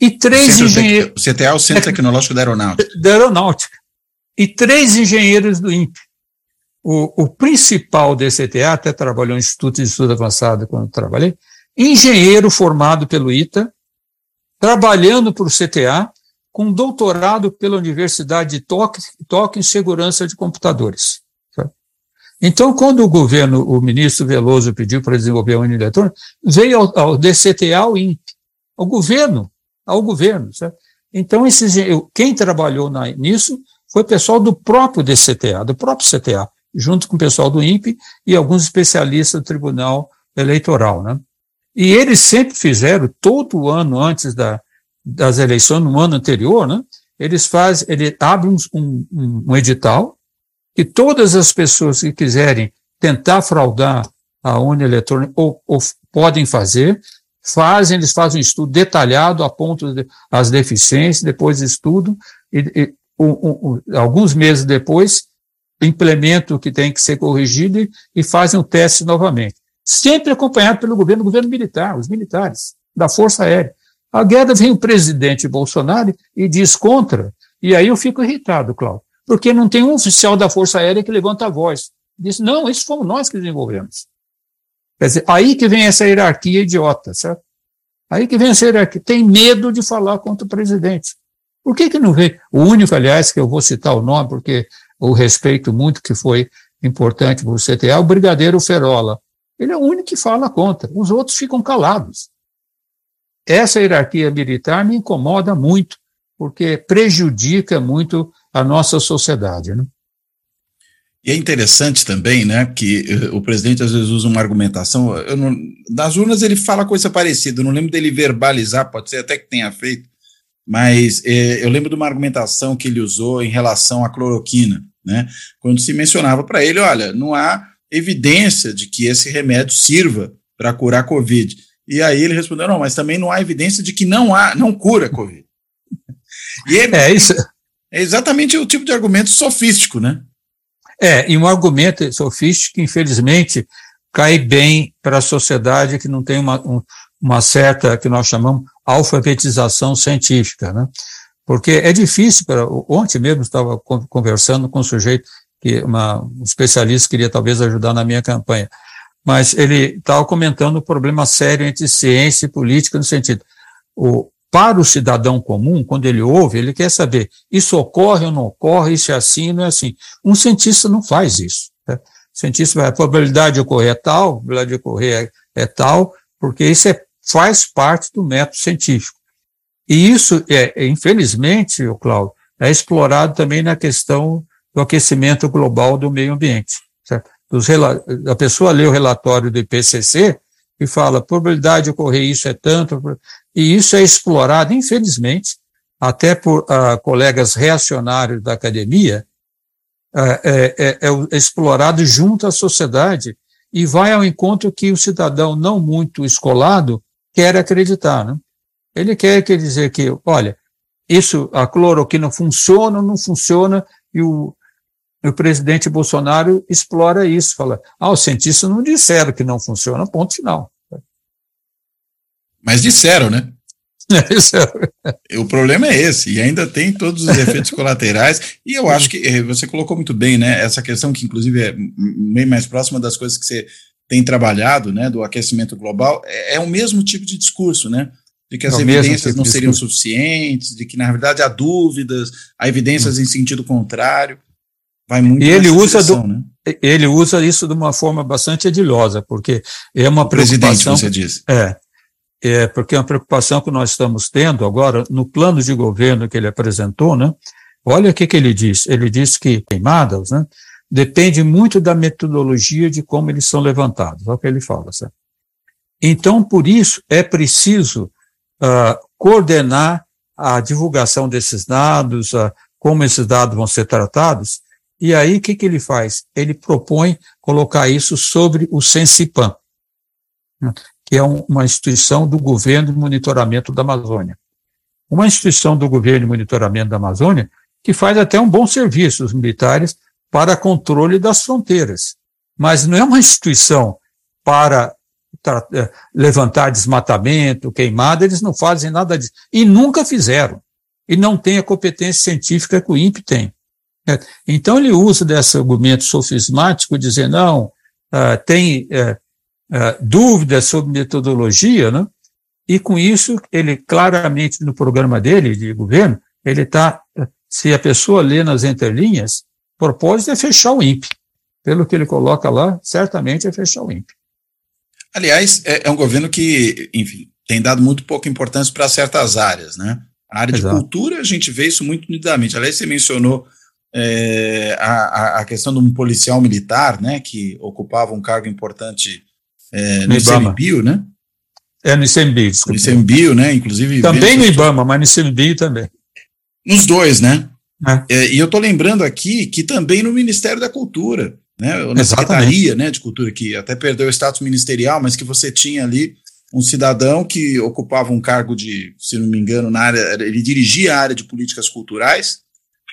S3: e três engenheiros.
S1: O CTA é o Centro Tecnológico da Aeronáutica.
S3: Da Aeronáutica. E três engenheiros do INPE. O, o principal DCTA, até trabalhou no Instituto de Estudo Avançado quando trabalhei, engenheiro formado pelo ITA, trabalhando para o CTA, com doutorado pela Universidade de Tóquio, Tóquio em Segurança de Computadores. Então, quando o governo, o ministro Veloso pediu para desenvolver a urna eletrônica, veio ao, ao DCTA, ao INPE, ao governo, ao governo. Então, quem trabalhou na, nisso foi pessoal do próprio DCTA, do próprio CTA, junto com o pessoal do INPE e alguns especialistas do Tribunal Eleitoral. Né? E eles sempre fizeram, todo ano antes da, das eleições, no ano anterior, né, eles fazem, ele abre um, um, um edital que todas as pessoas que quiserem tentar fraudar a urna eletrônica ou, ou podem fazer, fazem, eles fazem um estudo detalhado, apontam as deficiências, depois estudam, e, e um, um, alguns meses depois, implementam o que tem que ser corrigido e, e fazem o teste novamente. Sempre acompanhado pelo governo, governo militar, os militares, da Força Aérea. A guerra vem o presidente Bolsonaro e diz contra, e aí eu fico irritado, Cláudio, porque não tem um oficial da Força Aérea que levanta a voz. Diz, não, isso fomos nós que desenvolvemos. Quer dizer, aí que vem essa hierarquia idiota, certo? Aí que vem essa hierarquia. Tem medo de falar contra o presidente. Por que que não vê? O único, aliás, que eu vou citar o nome, porque o respeito muito que foi importante para o CTA, é o Brigadeiro Ferola. Ele é o único que fala contra. Os outros ficam calados. Essa hierarquia militar me incomoda muito, porque prejudica muito a nossa sociedade. Né?
S1: E é interessante também, né, que eh, o presidente às vezes usa uma argumentação. Não, das urnas ele fala coisa parecida. Eu não lembro dele verbalizar, pode ser até que tenha feito, mas eh, eu lembro de uma argumentação que ele usou em relação à cloroquina, né, quando se mencionava para ele, olha, não há evidência de que esse remédio sirva para curar a Covid. E aí ele respondeu: não, mas também não há evidência de que não há, não cura Covid. E ele, é isso. É exatamente o tipo de argumento sofístico, né?
S3: É, e um argumento sofístico infelizmente, cai bem para a sociedade que não tem uma, um, uma certa, que nós chamamos, alfabetização científica, né? Porque é difícil, para, ontem mesmo estava conversando com um sujeito, que uma, um especialista queria talvez ajudar na minha campanha, mas ele estava comentando o um problema sério entre ciência e política no sentido, o, para o cidadão comum, quando ele ouve, ele quer saber, isso ocorre ou não ocorre, isso é assim ou não é assim. Um cientista não faz isso. Né? O cientista vai, a probabilidade de ocorrer é tal, a probabilidade de ocorrer é, é tal, porque isso é, faz parte do método científico. E isso, é, infelizmente, o Cláudio, é explorado também na questão do aquecimento global do meio ambiente. Certo? a pessoa lê o relatório do IPCC e fala, probabilidade de ocorrer isso é tanto, e isso é explorado, infelizmente, até por uh, colegas reacionários da academia, uh, é, é, é, explorado junto à sociedade e vai ao encontro que o cidadão não muito escolado quer acreditar. Né? Ele quer, quer dizer que, olha, isso, a cloroquina funciona ou não funciona, e o, o presidente Bolsonaro explora isso, fala, ah, os cientistas não disseram que não funciona, ponto final.
S1: Mas disseram, né? o problema é esse, e ainda tem todos os efeitos colaterais, e eu acho que eh, você colocou muito bem, né? Essa questão que, inclusive, é bem mais próxima das coisas que você tem trabalhado, né? Do aquecimento global, é, é o mesmo tipo de discurso, né? De que as é evidências tipo não seriam suficientes, de que, na verdade, há dúvidas, há evidências hum. em sentido contrário.
S3: Vai muito e ele usa, do, né? ele usa isso de uma forma bastante edilhosa, porque é uma o preocupação.
S1: você disse.
S3: É, é, porque é uma preocupação que nós estamos tendo agora no plano de governo que ele apresentou, né? Olha o que, que ele diz. Ele diz que queimadas, né? Depende muito da metodologia de como eles são levantados. Olha o que ele fala, certo? Então, por isso, é preciso uh, coordenar a divulgação desses dados, uh, como esses dados vão ser tratados, e aí, o que, que ele faz? Ele propõe colocar isso sobre o Sensipan, né, que é uma instituição do governo de monitoramento da Amazônia. Uma instituição do governo de monitoramento da Amazônia que faz até um bom serviço, os militares, para controle das fronteiras. Mas não é uma instituição para eh, levantar desmatamento, queimada, eles não fazem nada disso. E nunca fizeram. E não tem a competência científica que o INPE tem. É, então ele usa desse argumento sofismático, dizendo, não, uh, tem uh, uh, dúvidas sobre metodologia, né? e com isso ele claramente no programa dele de governo, ele está, se a pessoa lê nas entrelinhas, propósito é fechar o INPE. pelo que ele coloca lá, certamente é fechar o INPE.
S1: Aliás, é, é um governo que, enfim, tem dado muito pouca importância para certas áreas, né? A área Exato. de cultura, a gente vê isso muito nitidamente. Aliás, você mencionou é, a, a questão de um policial militar, né, que ocupava um cargo importante é, no, no ICMBio, né?
S3: É, no ICMBio, desculpa.
S1: No ICMBio, né, inclusive...
S3: Também no IBAMA, mas no ICMBio também.
S1: Nos dois, né? É. É, e eu estou lembrando aqui que também no Ministério da Cultura, né, na Secretaria né, de Cultura, que até perdeu o status ministerial, mas que você tinha ali um cidadão que ocupava um cargo de, se não me engano, na área, ele dirigia a área de políticas culturais,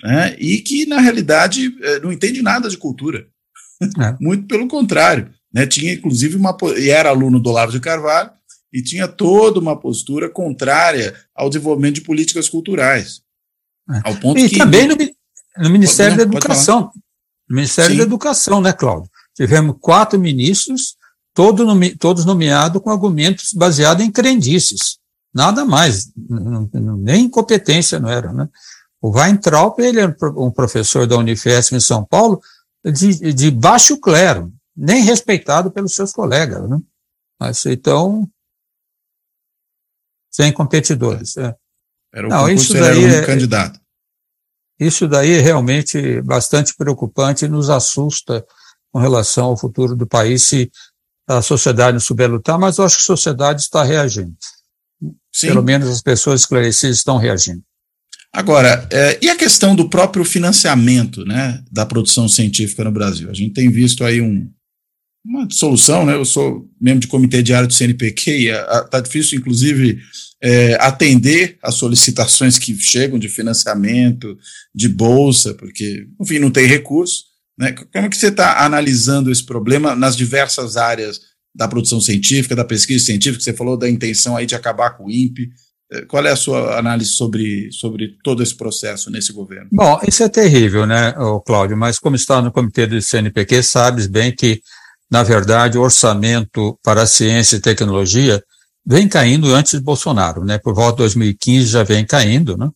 S1: né, e que, na realidade, é, não entende nada de cultura. É. Muito pelo contrário. Né, tinha, inclusive, uma. E era aluno do Olavo de Carvalho, e tinha toda uma postura contrária ao desenvolvimento de políticas culturais.
S3: É. Ao ponto e que, também no, no Ministério pode, da Educação. No Ministério Sim. da Educação, né, Cláudio? Tivemos quatro ministros, todo todos nomeados com argumentos baseados em crendices. Nada mais, nem incompetência não era, né? O Weintraub, ele é um professor da Unifesp em São Paulo, de, de baixo clero, nem respeitado pelos seus colegas, né? Mas, então, sem competidores. É.
S1: Era o Não, concurso, isso daí era um é, candidato.
S3: Isso daí é realmente bastante preocupante e nos assusta com relação ao futuro do país se a sociedade não souber lutar, mas eu acho que a sociedade está reagindo. Sim. Pelo menos as pessoas esclarecidas estão reagindo.
S1: Agora, é, e a questão do próprio financiamento né, da produção científica no Brasil? A gente tem visto aí um, uma solução, né? Eu sou membro de comitê diário do CNPq e está difícil, inclusive, é, atender as solicitações que chegam de financiamento, de bolsa, porque, enfim, não tem recurso. Né? Como é que você está analisando esse problema nas diversas áreas da produção científica, da pesquisa científica? Você falou da intenção aí de acabar com o INPE. É, qual é a sua análise sobre, sobre todo esse processo nesse governo?
S3: Bom, isso é terrível, né, Cláudio? Mas como está no comitê do CNPq, sabes bem que, na verdade, o orçamento para ciência e tecnologia vem caindo antes de Bolsonaro, né? Por volta de 2015 já vem caindo, né?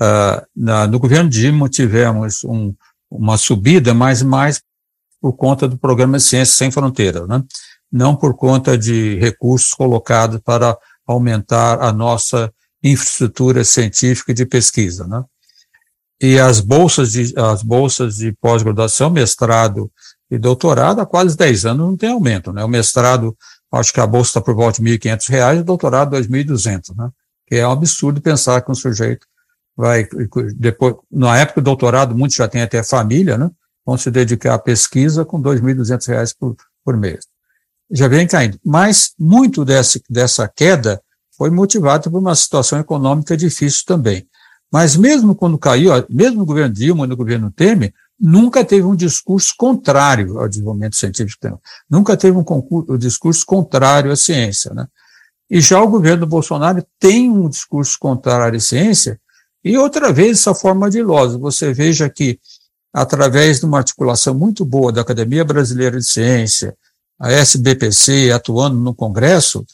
S3: Uh, na, no governo Dilma tivemos um, uma subida, mas mais por conta do programa Ciência Sem Fronteiras, né? Não por conta de recursos colocados para aumentar a nossa infraestrutura científica de pesquisa, né? E as bolsas de, as bolsas de pós-graduação, mestrado e doutorado, há quase 10 anos não tem aumento, né? O mestrado acho que a bolsa está por volta de R$ 1.500 e o doutorado R$ 2.200, né? Que é um absurdo pensar que um sujeito vai, depois, na época do doutorado, muitos já têm até família, né? Vão se dedicar à pesquisa com R$ 2.200 por, por mês. Já vem caindo. Mas muito desse, dessa queda foi motivado por uma situação econômica difícil também. Mas mesmo quando caiu, mesmo no governo Dilma e no governo Temer, nunca teve um discurso contrário ao desenvolvimento científico, nunca teve um, concurso, um discurso contrário à ciência. Né? E já o governo Bolsonaro tem um discurso contrário à ciência, e outra vez essa forma de ilosa. Você veja que, através de uma articulação muito boa da Academia Brasileira de Ciência, a SBPC atuando no Congresso,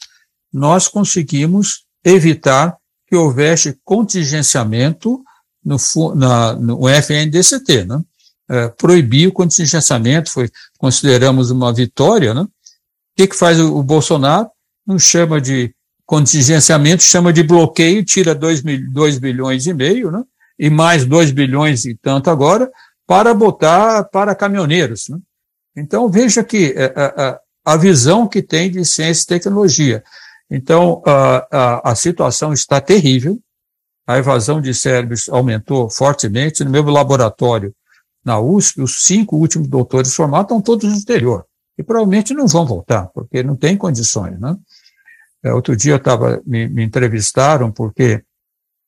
S3: nós conseguimos evitar que houvesse contingenciamento no, na, no FNDCT, né? É, proibir o contingenciamento, foi, consideramos uma vitória, né? O que, que faz o, o Bolsonaro? Não chama de contingenciamento, chama de bloqueio, tira 2 bilhões e meio, né? E mais 2 bilhões e tanto agora, para botar para caminhoneiros. Né? Então, veja que a, é, a, é, é, a, visão que tem de ciência e tecnologia. Então, a, a, situação está terrível, a evasão de cérebros aumentou fortemente. No meu laboratório, na USP, os cinco últimos doutores formados estão todos no exterior. E provavelmente não vão voltar, porque não tem condições, né? É, outro dia eu estava, me, me, entrevistaram, porque,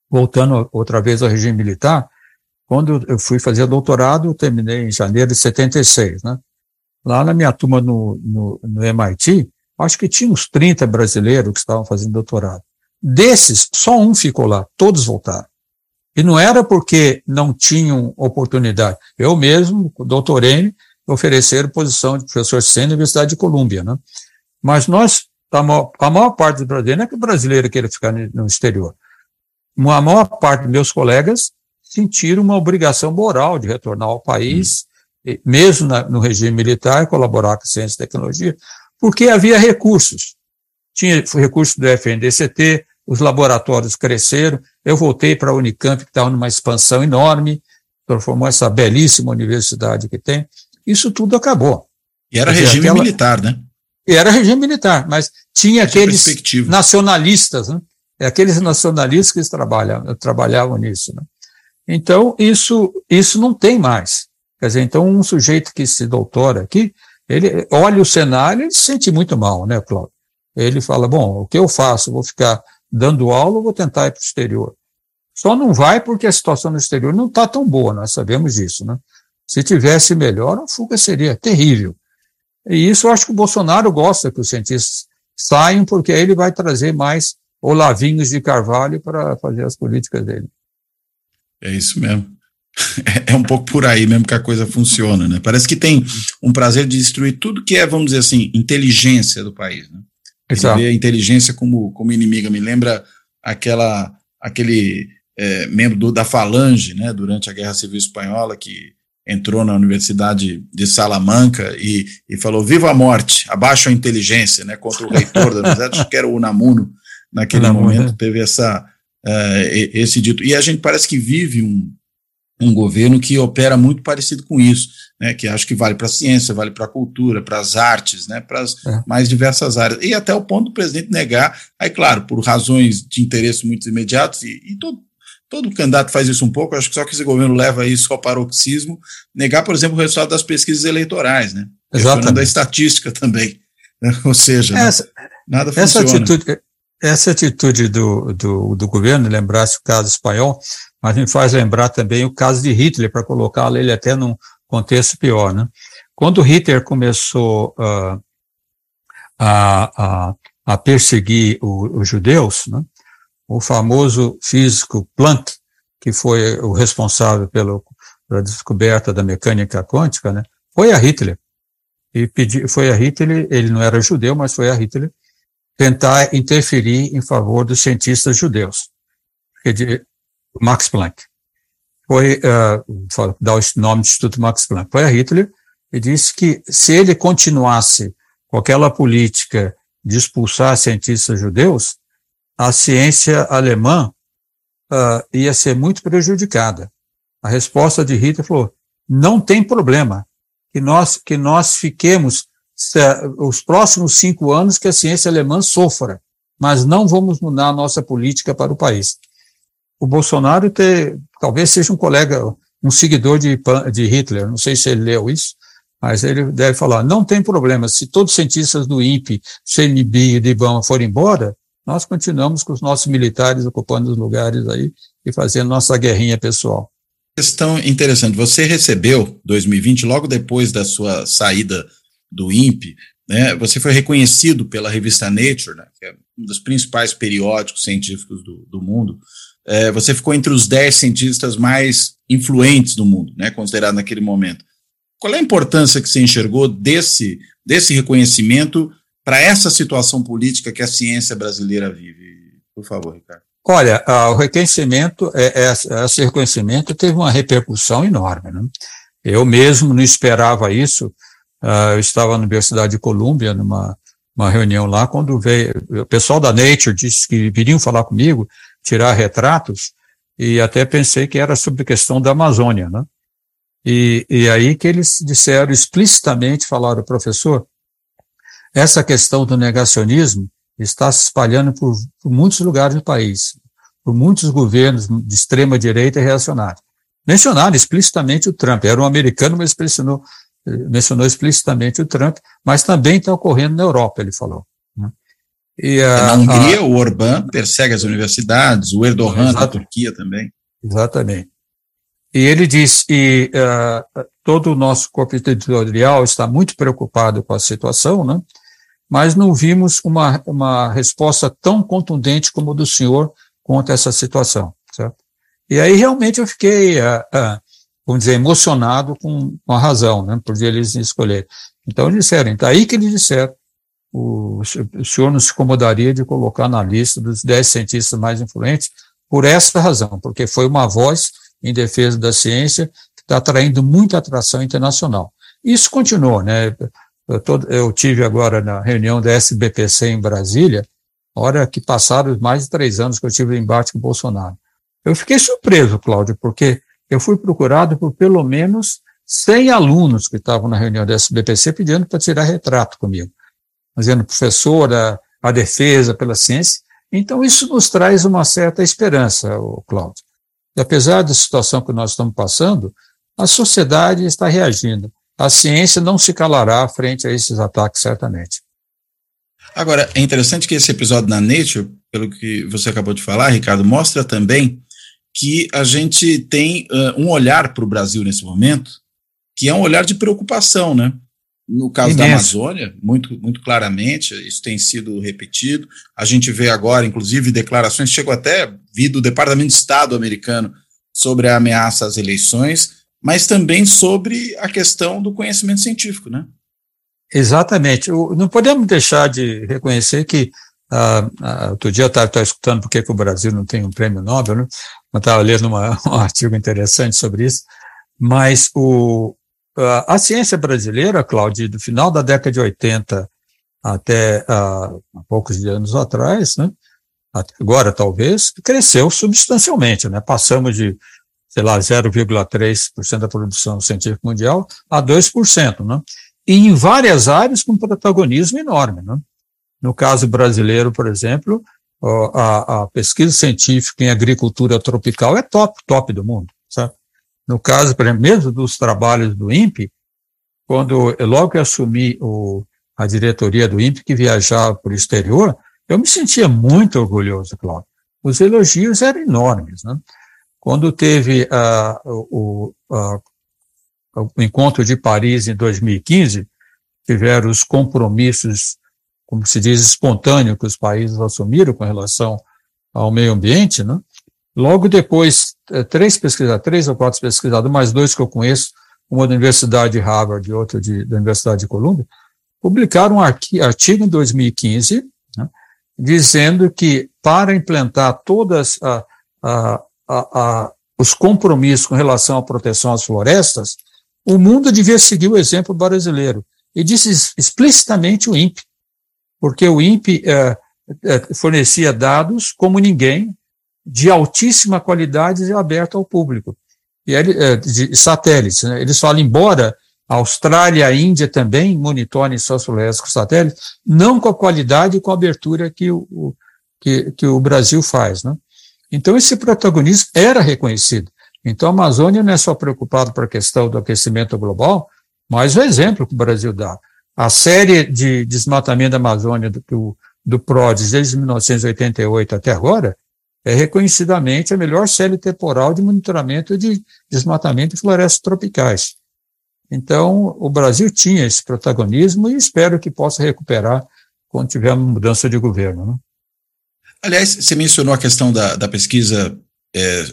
S3: voltando outra vez ao regime militar, quando eu fui fazer doutorado, eu terminei em janeiro de 76, né? Lá na minha turma no, no, no MIT, acho que tinha uns 30 brasileiros que estavam fazendo doutorado. Desses, só um ficou lá, todos voltaram. E não era porque não tinham oportunidade. Eu mesmo, doutorei, ofereceram posição de professor sênior na Universidade de Colômbia, né? Mas nós, a maior, a maior parte dos brasileiros, não é que o brasileiro queira ficar no exterior. A maior parte dos meus colegas sentiram uma obrigação moral de retornar ao país hum. mesmo na, no regime militar, colaborar com ciência e tecnologia, porque havia recursos. Tinha recursos do FNDCT, os laboratórios cresceram, eu voltei para a Unicamp, que estava numa expansão enorme, transformou essa belíssima universidade que tem, isso tudo acabou.
S1: E era dizer, regime aquela... militar, né?
S3: E era regime militar, mas tinha aqueles nacionalistas, né? É aqueles nacionalistas que trabalham, trabalhavam nisso. Né? Então, isso, isso não tem mais. Quer dizer, então, um sujeito que se doutora aqui, ele olha o cenário e se sente muito mal, né, Cláudio? Ele fala, bom, o que eu faço? Vou ficar dando aula ou vou tentar ir para o exterior? Só não vai porque a situação no exterior não está tão boa, nós sabemos disso, né? Se tivesse melhor, a fuga seria terrível. E isso eu acho que o Bolsonaro gosta que os cientistas saiam, porque aí ele vai trazer mais olavinhos de carvalho para fazer as políticas dele.
S1: É isso mesmo. É um pouco por aí mesmo que a coisa funciona, né? Parece que tem um prazer de destruir tudo que é, vamos dizer assim, inteligência do país, né? Ele Exato. vê a inteligência como, como inimiga. Me lembra aquela, aquele é, membro do, da Falange, né, durante a Guerra Civil Espanhola, que entrou na Universidade de Salamanca e, e falou: Viva a morte, abaixo a inteligência, né, contra o reitor da universidade, acho que era o Unamuno, naquele Unamuno, momento, é. teve essa, uh, esse dito. E a gente parece que vive um, um governo que opera muito parecido com isso, né, que acho que vale para a ciência, vale para a cultura, para as artes, né, para as é. mais diversas áreas. E até o ponto do presidente negar, aí, claro, por razões de interesse muito imediatos, e, e todo, Todo candidato faz isso um pouco, acho que só que esse governo leva isso ao paroxismo, negar, por exemplo, o resultado das pesquisas eleitorais, né? Exatamente. da estatística também. Né? Ou seja, né? essa, nada funciona.
S3: Essa atitude, essa atitude do, do, do governo, lembrasse o caso espanhol, mas me faz lembrar também o caso de Hitler, para colocá-lo ele até num contexto pior, né? Quando Hitler começou uh, a, a, a perseguir os judeus, né? o famoso físico Planck, que foi o responsável pelo, pela descoberta da mecânica quântica, né, foi a Hitler. E pedi, foi a Hitler, ele não era judeu, mas foi a Hitler, tentar interferir em favor dos cientistas judeus, de Max Planck. Foi, uh, dar o nome do Instituto Max Planck, foi a Hitler, e disse que se ele continuasse com aquela política de expulsar cientistas judeus, a ciência alemã uh, ia ser muito prejudicada. A resposta de Hitler falou: não tem problema que nós que nós fiquemos os próximos cinco anos que a ciência alemã sofra, mas não vamos mudar a nossa política para o país. O Bolsonaro ter, talvez seja um colega, um seguidor de, de Hitler, não sei se ele leu isso, mas ele deve falar, não tem problema, se todos os cientistas do INPE, CNB e do IBAMA forem embora, nós continuamos com os nossos militares ocupando os lugares aí e fazendo nossa guerrinha pessoal.
S1: Questão interessante. Você recebeu 2020 logo depois da sua saída do INPE, né? Você foi reconhecido pela revista Nature, né, que é um dos principais periódicos científicos do, do mundo. É, você ficou entre os 10 cientistas mais influentes do mundo, né, considerado naquele momento. Qual é a importância que você enxergou desse, desse reconhecimento para essa situação política que a ciência brasileira vive? Por favor, Ricardo.
S3: Olha, o reconhecimento, é, é, esse reconhecimento teve uma repercussão enorme. Né? Eu mesmo não esperava isso. Uh, eu estava na Universidade de Colômbia, numa uma reunião lá, quando veio, o pessoal da Nature disse que viriam falar comigo, tirar retratos, e até pensei que era sobre a questão da Amazônia, né? E, e aí que eles disseram explicitamente, falaram, professor, essa questão do negacionismo está se espalhando por, por muitos lugares do país, por muitos governos de extrema direita e reacionários. Mencionaram explicitamente o Trump, era um americano, mas mencionou, mencionou explicitamente o Trump, mas também está ocorrendo na Europa, ele falou. Né?
S1: E a, na Hungria, a, o Orbán persegue as universidades, o Erdogan na Turquia também.
S3: Exatamente. E ele diz que uh, todo o nosso corpo editorial está muito preocupado com a situação, né? mas não vimos uma, uma resposta tão contundente como a do senhor contra essa situação. Certo? E aí realmente eu fiquei, uh, uh, vamos dizer, emocionado com, com a razão, né, por eles escolher. Então eles disseram, então aí que eles disseram, o, o senhor não se incomodaria de colocar na lista dos dez cientistas mais influentes por essa razão, porque foi uma voz em defesa da ciência está atraindo muita atração internacional. Isso continuou, né? Eu, tô, eu tive agora na reunião da SBPC em Brasília, hora que passaram mais de três anos que eu tive embate com o Bolsonaro. Eu fiquei surpreso, Cláudio, porque eu fui procurado por pelo menos 100 alunos que estavam na reunião da SBPC pedindo para tirar retrato comigo, dizendo professora, a defesa pela ciência. Então, isso nos traz uma certa esperança, Cláudio. E apesar da situação que nós estamos passando, a sociedade está reagindo. A ciência não se calará frente a esses ataques, certamente.
S1: Agora, é interessante que esse episódio na Nature, pelo que você acabou de falar, Ricardo, mostra também que a gente tem uh, um olhar para o Brasil nesse momento, que é um olhar de preocupação, né? No caso Imenso. da Amazônia, muito, muito claramente, isso tem sido repetido. A gente vê agora, inclusive, declarações, chegou até vir do Departamento de Estado americano sobre a ameaça às eleições, mas também sobre a questão do conhecimento científico, né?
S3: Exatamente. Não podemos deixar de reconhecer que ah, ah, outro dia eu estava escutando por que o Brasil não tem um prêmio Nobel, né? Eu estava lendo uma, um artigo interessante sobre isso, mas o, a, a ciência brasileira, Cláudio, do final da década de 80 até ah, poucos anos atrás, né? agora talvez, cresceu substancialmente, né? passamos de sei lá, 0,3% da produção científica mundial a 2%, né? E em várias áreas com protagonismo enorme, né? No caso brasileiro, por exemplo, a, a, pesquisa científica em agricultura tropical é top, top do mundo, sabe? No caso, por exemplo, mesmo dos trabalhos do INPE, quando eu logo que assumi o, a diretoria do INPE, que viajava para o exterior, eu me sentia muito orgulhoso, Cláudio. Os elogios eram enormes, né? Quando teve uh, o, uh, o encontro de Paris em 2015, tiveram os compromissos, como se diz, espontâneos que os países assumiram com relação ao meio ambiente, né? Logo depois, eh, três pesquisadores, três ou quatro pesquisadores, mais dois que eu conheço, uma da Universidade de Harvard e outro de, da Universidade de Columbia, publicaram um artigo em 2015, né, dizendo que para implantar todas a, a, a, os compromissos com relação à proteção às florestas, o mundo devia seguir o exemplo brasileiro. E disse explicitamente o INPE, porque o INPE é, é, fornecia dados como ninguém, de altíssima qualidade e aberto ao público. E é, de satélites. Né? Eles falam, embora a Austrália e a Índia também monitorem florestas com satélites, não com a qualidade e com a abertura que o, que, que o Brasil faz. Né? Então, esse protagonismo era reconhecido. Então, a Amazônia não é só preocupada para a questão do aquecimento global, mas o exemplo que o Brasil dá. A série de desmatamento da Amazônia do, do, do PRODES desde 1988 até agora é reconhecidamente a melhor série temporal de monitoramento de desmatamento de florestas tropicais. Então, o Brasil tinha esse protagonismo e espero que possa recuperar quando tiver uma mudança de governo. Né?
S1: Aliás, você mencionou a questão da, da pesquisa é,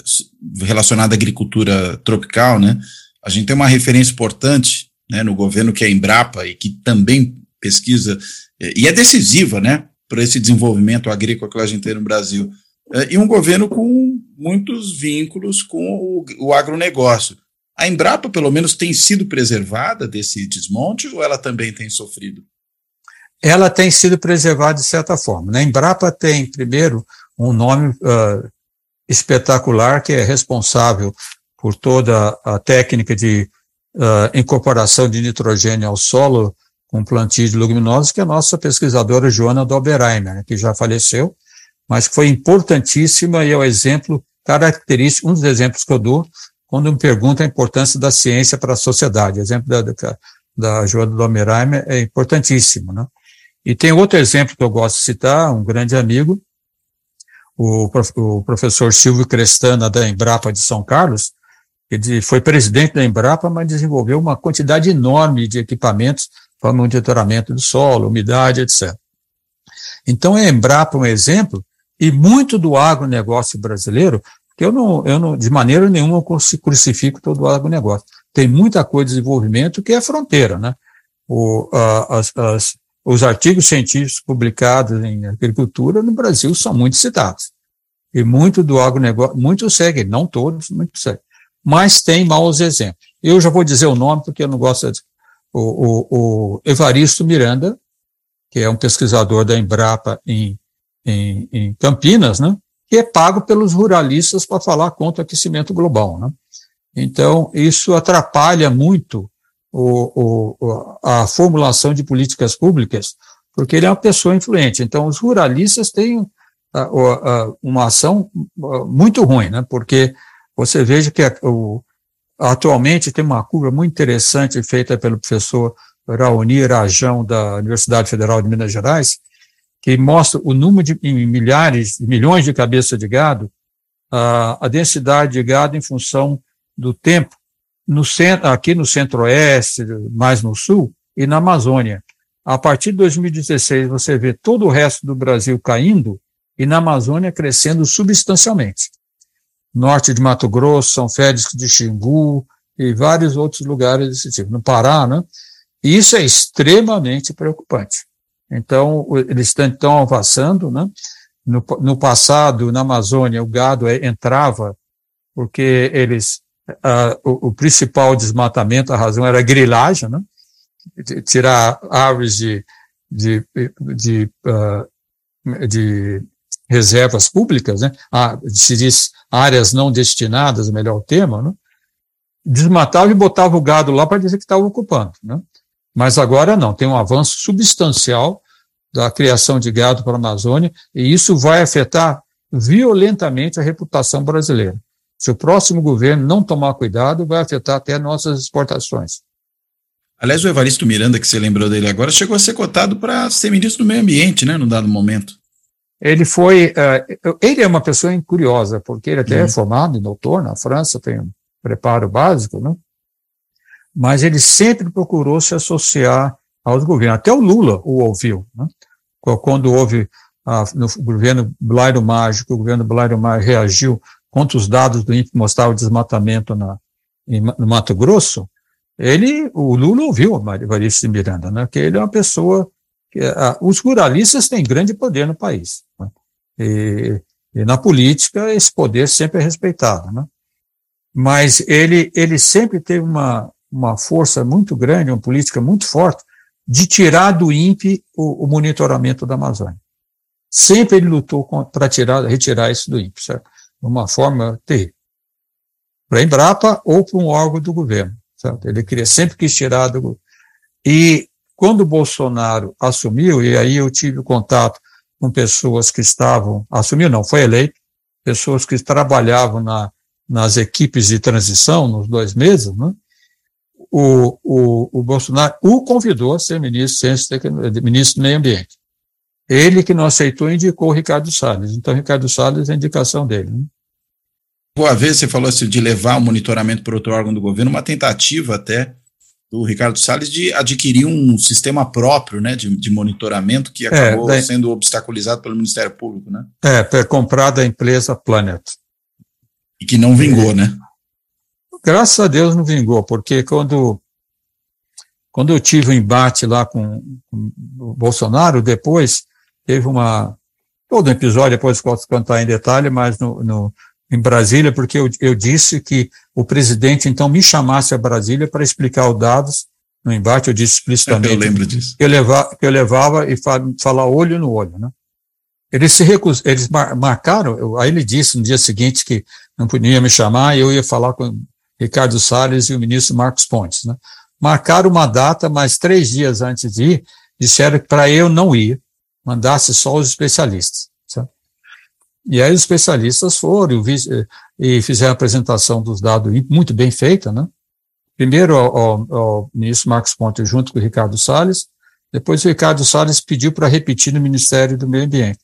S1: relacionada à agricultura tropical, né? A gente tem uma referência importante né, no governo que é a Embrapa e que também pesquisa, é, e é decisiva, né, para esse desenvolvimento agrícola que a gente tem no Brasil. É, e um governo com muitos vínculos com o, o agronegócio. A Embrapa, pelo menos, tem sido preservada desse desmonte ou ela também tem sofrido?
S3: ela tem sido preservada de certa forma. Né? A Embrapa tem, primeiro, um nome uh, espetacular que é responsável por toda a técnica de uh, incorporação de nitrogênio ao solo com plantio de leguminosas, que é a nossa pesquisadora Joana Doberheimer, né, que já faleceu, mas que foi importantíssima e é o exemplo característico, um dos exemplos que eu dou quando me pergunta a importância da ciência para a sociedade. O exemplo da, da, da Joana Doberheimer é importantíssimo, né? E tem outro exemplo que eu gosto de citar, um grande amigo, o professor Silvio Crestana, da Embrapa de São Carlos, ele foi presidente da Embrapa, mas desenvolveu uma quantidade enorme de equipamentos para monitoramento do solo, umidade, etc. Então, a Embrapa é um exemplo, e muito do agronegócio brasileiro, porque eu não, eu não, de maneira nenhuma, eu crucifico todo o agronegócio. Tem muita coisa de desenvolvimento que é fronteira, né? O, a, as, as, os artigos científicos publicados em agricultura no Brasil são muito citados. E muito do agronegócio, muitos seguem, não todos, muitos seguem. Mas tem maus exemplos. Eu já vou dizer o nome, porque eu não gosto de. O, o, o Evaristo Miranda, que é um pesquisador da Embrapa em, em, em Campinas, né? que é pago pelos ruralistas para falar contra o aquecimento global. Né? Então, isso atrapalha muito o, o, a formulação de políticas públicas, porque ele é uma pessoa influente. Então, os ruralistas têm uma ação muito ruim, né? porque você veja que o, atualmente tem uma curva muito interessante feita pelo professor Raoni Rajão, da Universidade Federal de Minas Gerais, que mostra o número de milhares, milhões de cabeças de gado, a, a densidade de gado em função do tempo, no centro, aqui no centro-oeste, mais no sul, e na Amazônia. A partir de 2016, você vê todo o resto do Brasil caindo e na Amazônia crescendo substancialmente. Norte de Mato Grosso, São Félix de Xingu e vários outros lugares desse tipo. No Pará, né? E isso é extremamente preocupante. Então, eles estão avançando, né? No, no passado, na Amazônia, o gado entrava porque eles, o, o, principal desmatamento, a razão era a grilagem, né? tirar árvores de, de, de, uh, de reservas públicas, né? Ah, se diz áreas não destinadas, melhor o termo, né? desmatava e botava o gado lá para dizer que estava ocupando. Né? Mas agora não, tem um avanço substancial da criação de gado para a Amazônia, e isso vai afetar violentamente a reputação brasileira. Se o próximo governo não tomar cuidado, vai afetar até nossas exportações.
S1: Aliás, o Evaristo Miranda, que você lembrou dele agora, chegou a ser cotado para ser ministro do Meio Ambiente, né, num dado momento.
S3: Ele foi, uh, ele é uma pessoa curiosa, porque ele até uhum. é formado em doutor na França, tem um preparo básico, né? Mas ele sempre procurou se associar aos governos. Até o Lula o ouviu, né? Quando houve uh, no governo Blairo Mágico, o governo Blairo Mágico reagiu contra os dados do INPE que mostravam o desmatamento na, em, no Mato Grosso, ele, o Lula ouviu o Evaristo de Miranda, né? Que ele é uma pessoa os ruralistas têm grande poder no país. Né? E, e, na política esse poder sempre é respeitado. Né? Mas ele, ele sempre teve uma, uma força muito grande, uma política muito forte, de tirar do INPE o, o monitoramento da Amazônia. Sempre ele lutou para tirar, retirar isso do INPE, certo? de uma forma terrível. Para a Embrapa ou para um órgão do governo. Certo? Ele queria, sempre quis tirar do. E quando o Bolsonaro assumiu, e aí eu tive contato com pessoas que estavam, assumiu não, foi eleito, pessoas que trabalhavam na, nas equipes de transição nos dois meses, né? o, o, o Bolsonaro o convidou a ser ministro, ministro do Meio Ambiente. Ele que não aceitou indicou o Ricardo Salles. Então, Ricardo Salles é a indicação dele. Né?
S1: Boa vez você falou assim, de levar o monitoramento para outro órgão do governo, uma tentativa até do Ricardo Salles de adquirir um sistema próprio né, de, de monitoramento que é, acabou é, sendo obstaculizado pelo Ministério Público. Né?
S3: É, comprado a empresa Planet.
S1: E que não vingou, é, né?
S3: Graças a Deus não vingou, porque quando, quando eu tive um embate lá com, com o Bolsonaro, depois teve uma. Todo um episódio, depois posso contar em detalhe, mas no, no em Brasília, porque eu, eu disse que o presidente então me chamasse a Brasília para explicar os dados no embate, eu disse explicitamente.
S1: Eu lembro disso.
S3: Que eu levava, que eu levava e fa, falar olho no olho, né? Eles se recus, eles marcaram, eu, aí ele disse no dia seguinte que não podia me chamar, e eu ia falar com Ricardo Salles e o ministro Marcos Pontes, né? Marcaram uma data, mas três dias antes de ir, disseram que para eu não ir, mandasse só os especialistas. E aí os especialistas foram e fizeram a apresentação dos dados muito bem feita, né? Primeiro ao, ao ministro Marcos Ponte junto com o Ricardo Salles, depois o Ricardo Salles pediu para repetir no Ministério do Meio Ambiente.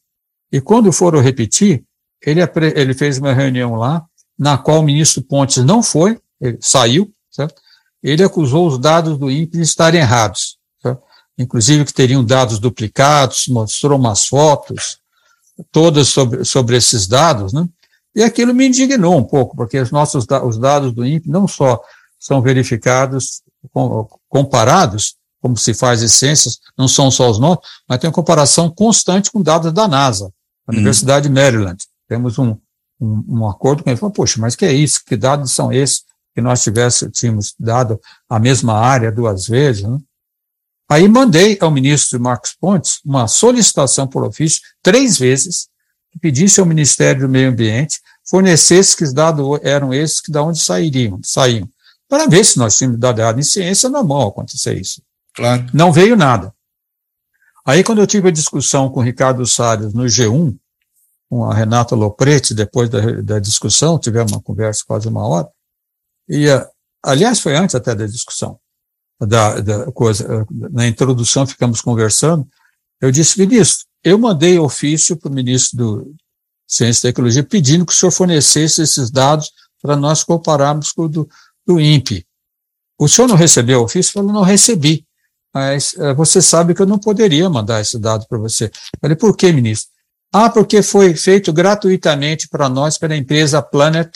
S3: E quando foram repetir, ele, ele fez uma reunião lá, na qual o ministro Pontes não foi, ele saiu, certo? Ele acusou os dados do INPE de estarem errados, certo? inclusive que teriam dados duplicados, mostrou umas fotos, todas sobre, sobre esses dados, né? E aquilo me indignou um pouco, porque os nossos os dados do INPE não só são verificados, comparados, como se faz em ciências, não são só os nossos, mas tem uma comparação constante com dados da NASA, da uhum. Universidade de Maryland. Temos um, um, um acordo com ele, falou, poxa, mas que é isso? Que dados são esses? que nós tivéssemos tínhamos dado a mesma área duas vezes. Né? Aí mandei ao ministro Marcos Pontes uma solicitação por ofício, três vezes, que pedisse ao Ministério do Meio Ambiente fornecesse que os dados eram esses que da onde sairiam, saíam, para ver se nós tínhamos dado errado em ciência, normal acontecer isso.
S1: Claro.
S3: Não veio nada. Aí, quando eu tive a discussão com o Ricardo Salles no G1, com a Renata Lopretti, depois da, da discussão, tivemos uma conversa quase uma hora, e, aliás, foi antes até da discussão, da, da coisa, na introdução ficamos conversando, eu disse, ministro, eu mandei ofício para o ministro do Ciência e Tecnologia pedindo que o senhor fornecesse esses dados para nós compararmos com o do, do INPE. O senhor não recebeu o ofício? Eu falei, não recebi mas uh, você sabe que eu não poderia mandar esse dado para você. Falei, por que, ministro? Ah, porque foi feito gratuitamente para nós, pela empresa Planet,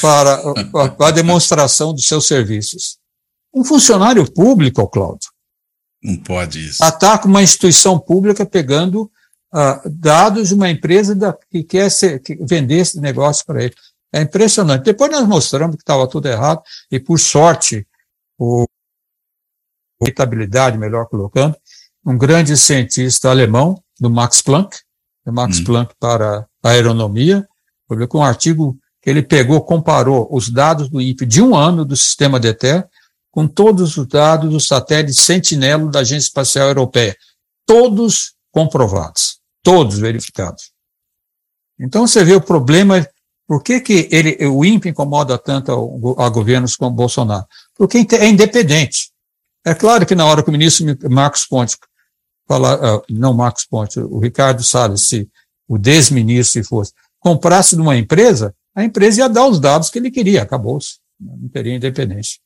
S3: para a, a demonstração dos seus serviços. Um funcionário público, Cláudio.
S1: Não pode isso.
S3: Ataca uma instituição pública pegando uh, dados de uma empresa da, que quer ser, que vender esse negócio para ele. É impressionante. Depois nós mostramos que estava tudo errado, e por sorte, o habitabilidade, melhor colocando, um grande cientista alemão, do Max Planck, do Max hum. Planck para a aeronomia, publicou um artigo que ele pegou, comparou os dados do INPE de um ano do sistema DETER com todos os dados do satélite Sentinela da Agência Espacial Europeia. Todos comprovados, todos verificados. Então você vê o problema, por que, que ele, o INPE incomoda tanto a, governos como Bolsonaro? Porque é independente. É claro que na hora que o ministro Marcos Pontes falar, uh, não Marcos Pontes, o Ricardo Salles, se o desministro se fosse, comprasse de uma empresa, a empresa ia dar os dados que ele queria, acabou-se. Não teria independência.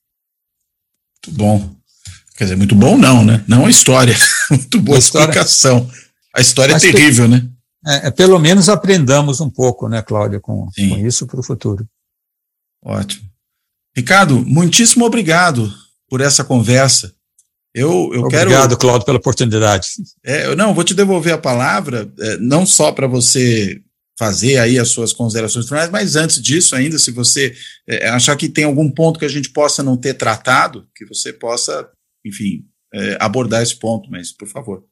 S1: Muito bom. Quer dizer, muito bom não, né? Não a história. muito boa a explicação. A história é terrível, que, né?
S3: É, é, pelo menos aprendamos um pouco, né, Cláudia, com, com isso para o futuro.
S1: Ótimo. Ricardo, muitíssimo obrigado por essa conversa. Eu, eu
S3: Obrigado,
S1: quero.
S3: Claudio, pela oportunidade.
S1: É, eu, não, vou te devolver a palavra, é, não só para você fazer aí as suas considerações finais, mas antes disso, ainda, se você é, achar que tem algum ponto que a gente possa não ter tratado, que você possa, enfim, é, abordar esse ponto, mas por favor.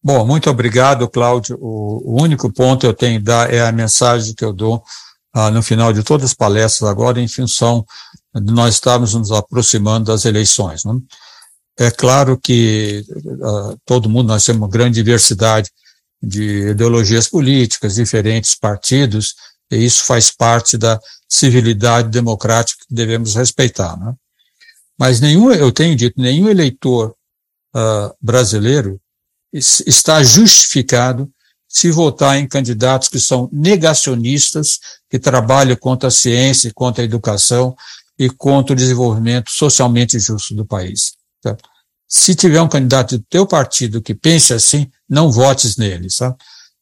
S3: Bom, muito obrigado, Cláudio. O, o único ponto que eu tenho a dar é a mensagem que eu dou ah, no final de todas as palestras agora, em função de nós estarmos nos aproximando das eleições. Não? É claro que ah, todo mundo, nós temos uma grande diversidade de ideologias políticas, diferentes partidos, e isso faz parte da civilidade democrática que devemos respeitar. Né? Mas nenhum, eu tenho dito, nenhum eleitor uh, brasileiro está justificado se votar em candidatos que são negacionistas, que trabalham contra a ciência, contra a educação e contra o desenvolvimento socialmente justo do país. Tá? Se tiver um candidato do teu partido que pense assim, não votes nele. Sabe?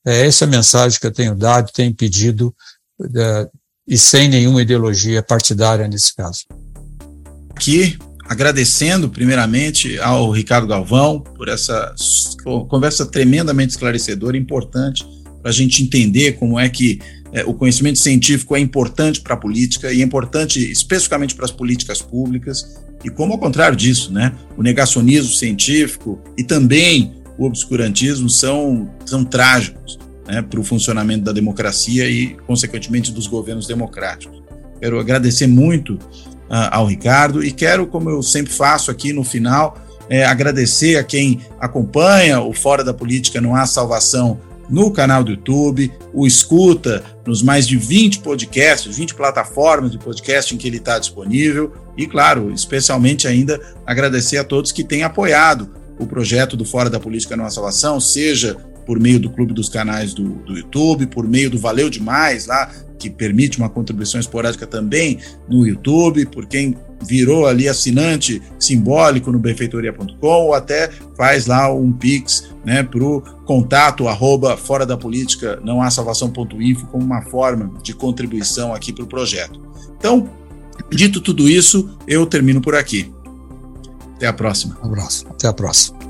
S3: É essa a mensagem que eu tenho dado, tenho pedido, é, e sem nenhuma ideologia partidária nesse caso.
S1: Aqui, agradecendo primeiramente ao Ricardo Galvão por essa conversa tremendamente esclarecedora, importante para a gente entender como é que é, o conhecimento científico é importante para a política e é importante especificamente para as políticas públicas e como ao contrário disso, né, o negacionismo científico e também o obscurantismo são, são trágicos né, para o funcionamento da democracia e, consequentemente, dos governos democráticos. Quero agradecer muito ao Ricardo e quero, como eu sempre faço aqui no final, é, agradecer a quem acompanha o Fora da Política Não Há Salvação no canal do YouTube, o escuta nos mais de 20 podcasts, 20 plataformas de podcast em que ele está disponível. E, claro, especialmente ainda agradecer a todos que têm apoiado o projeto do Fora da Política Não Há Salvação, seja por meio do Clube dos Canais do, do YouTube, por meio do Valeu Demais, lá que permite uma contribuição esporádica também no YouTube, por quem virou ali assinante simbólico no benfeitoria.com ou até faz lá um pix né, para o contato arroba fora da política não há salvação.info como uma forma de contribuição aqui para o projeto. Então, dito tudo isso, eu termino por aqui. Até a próxima.
S3: Um abraço. Até a próxima.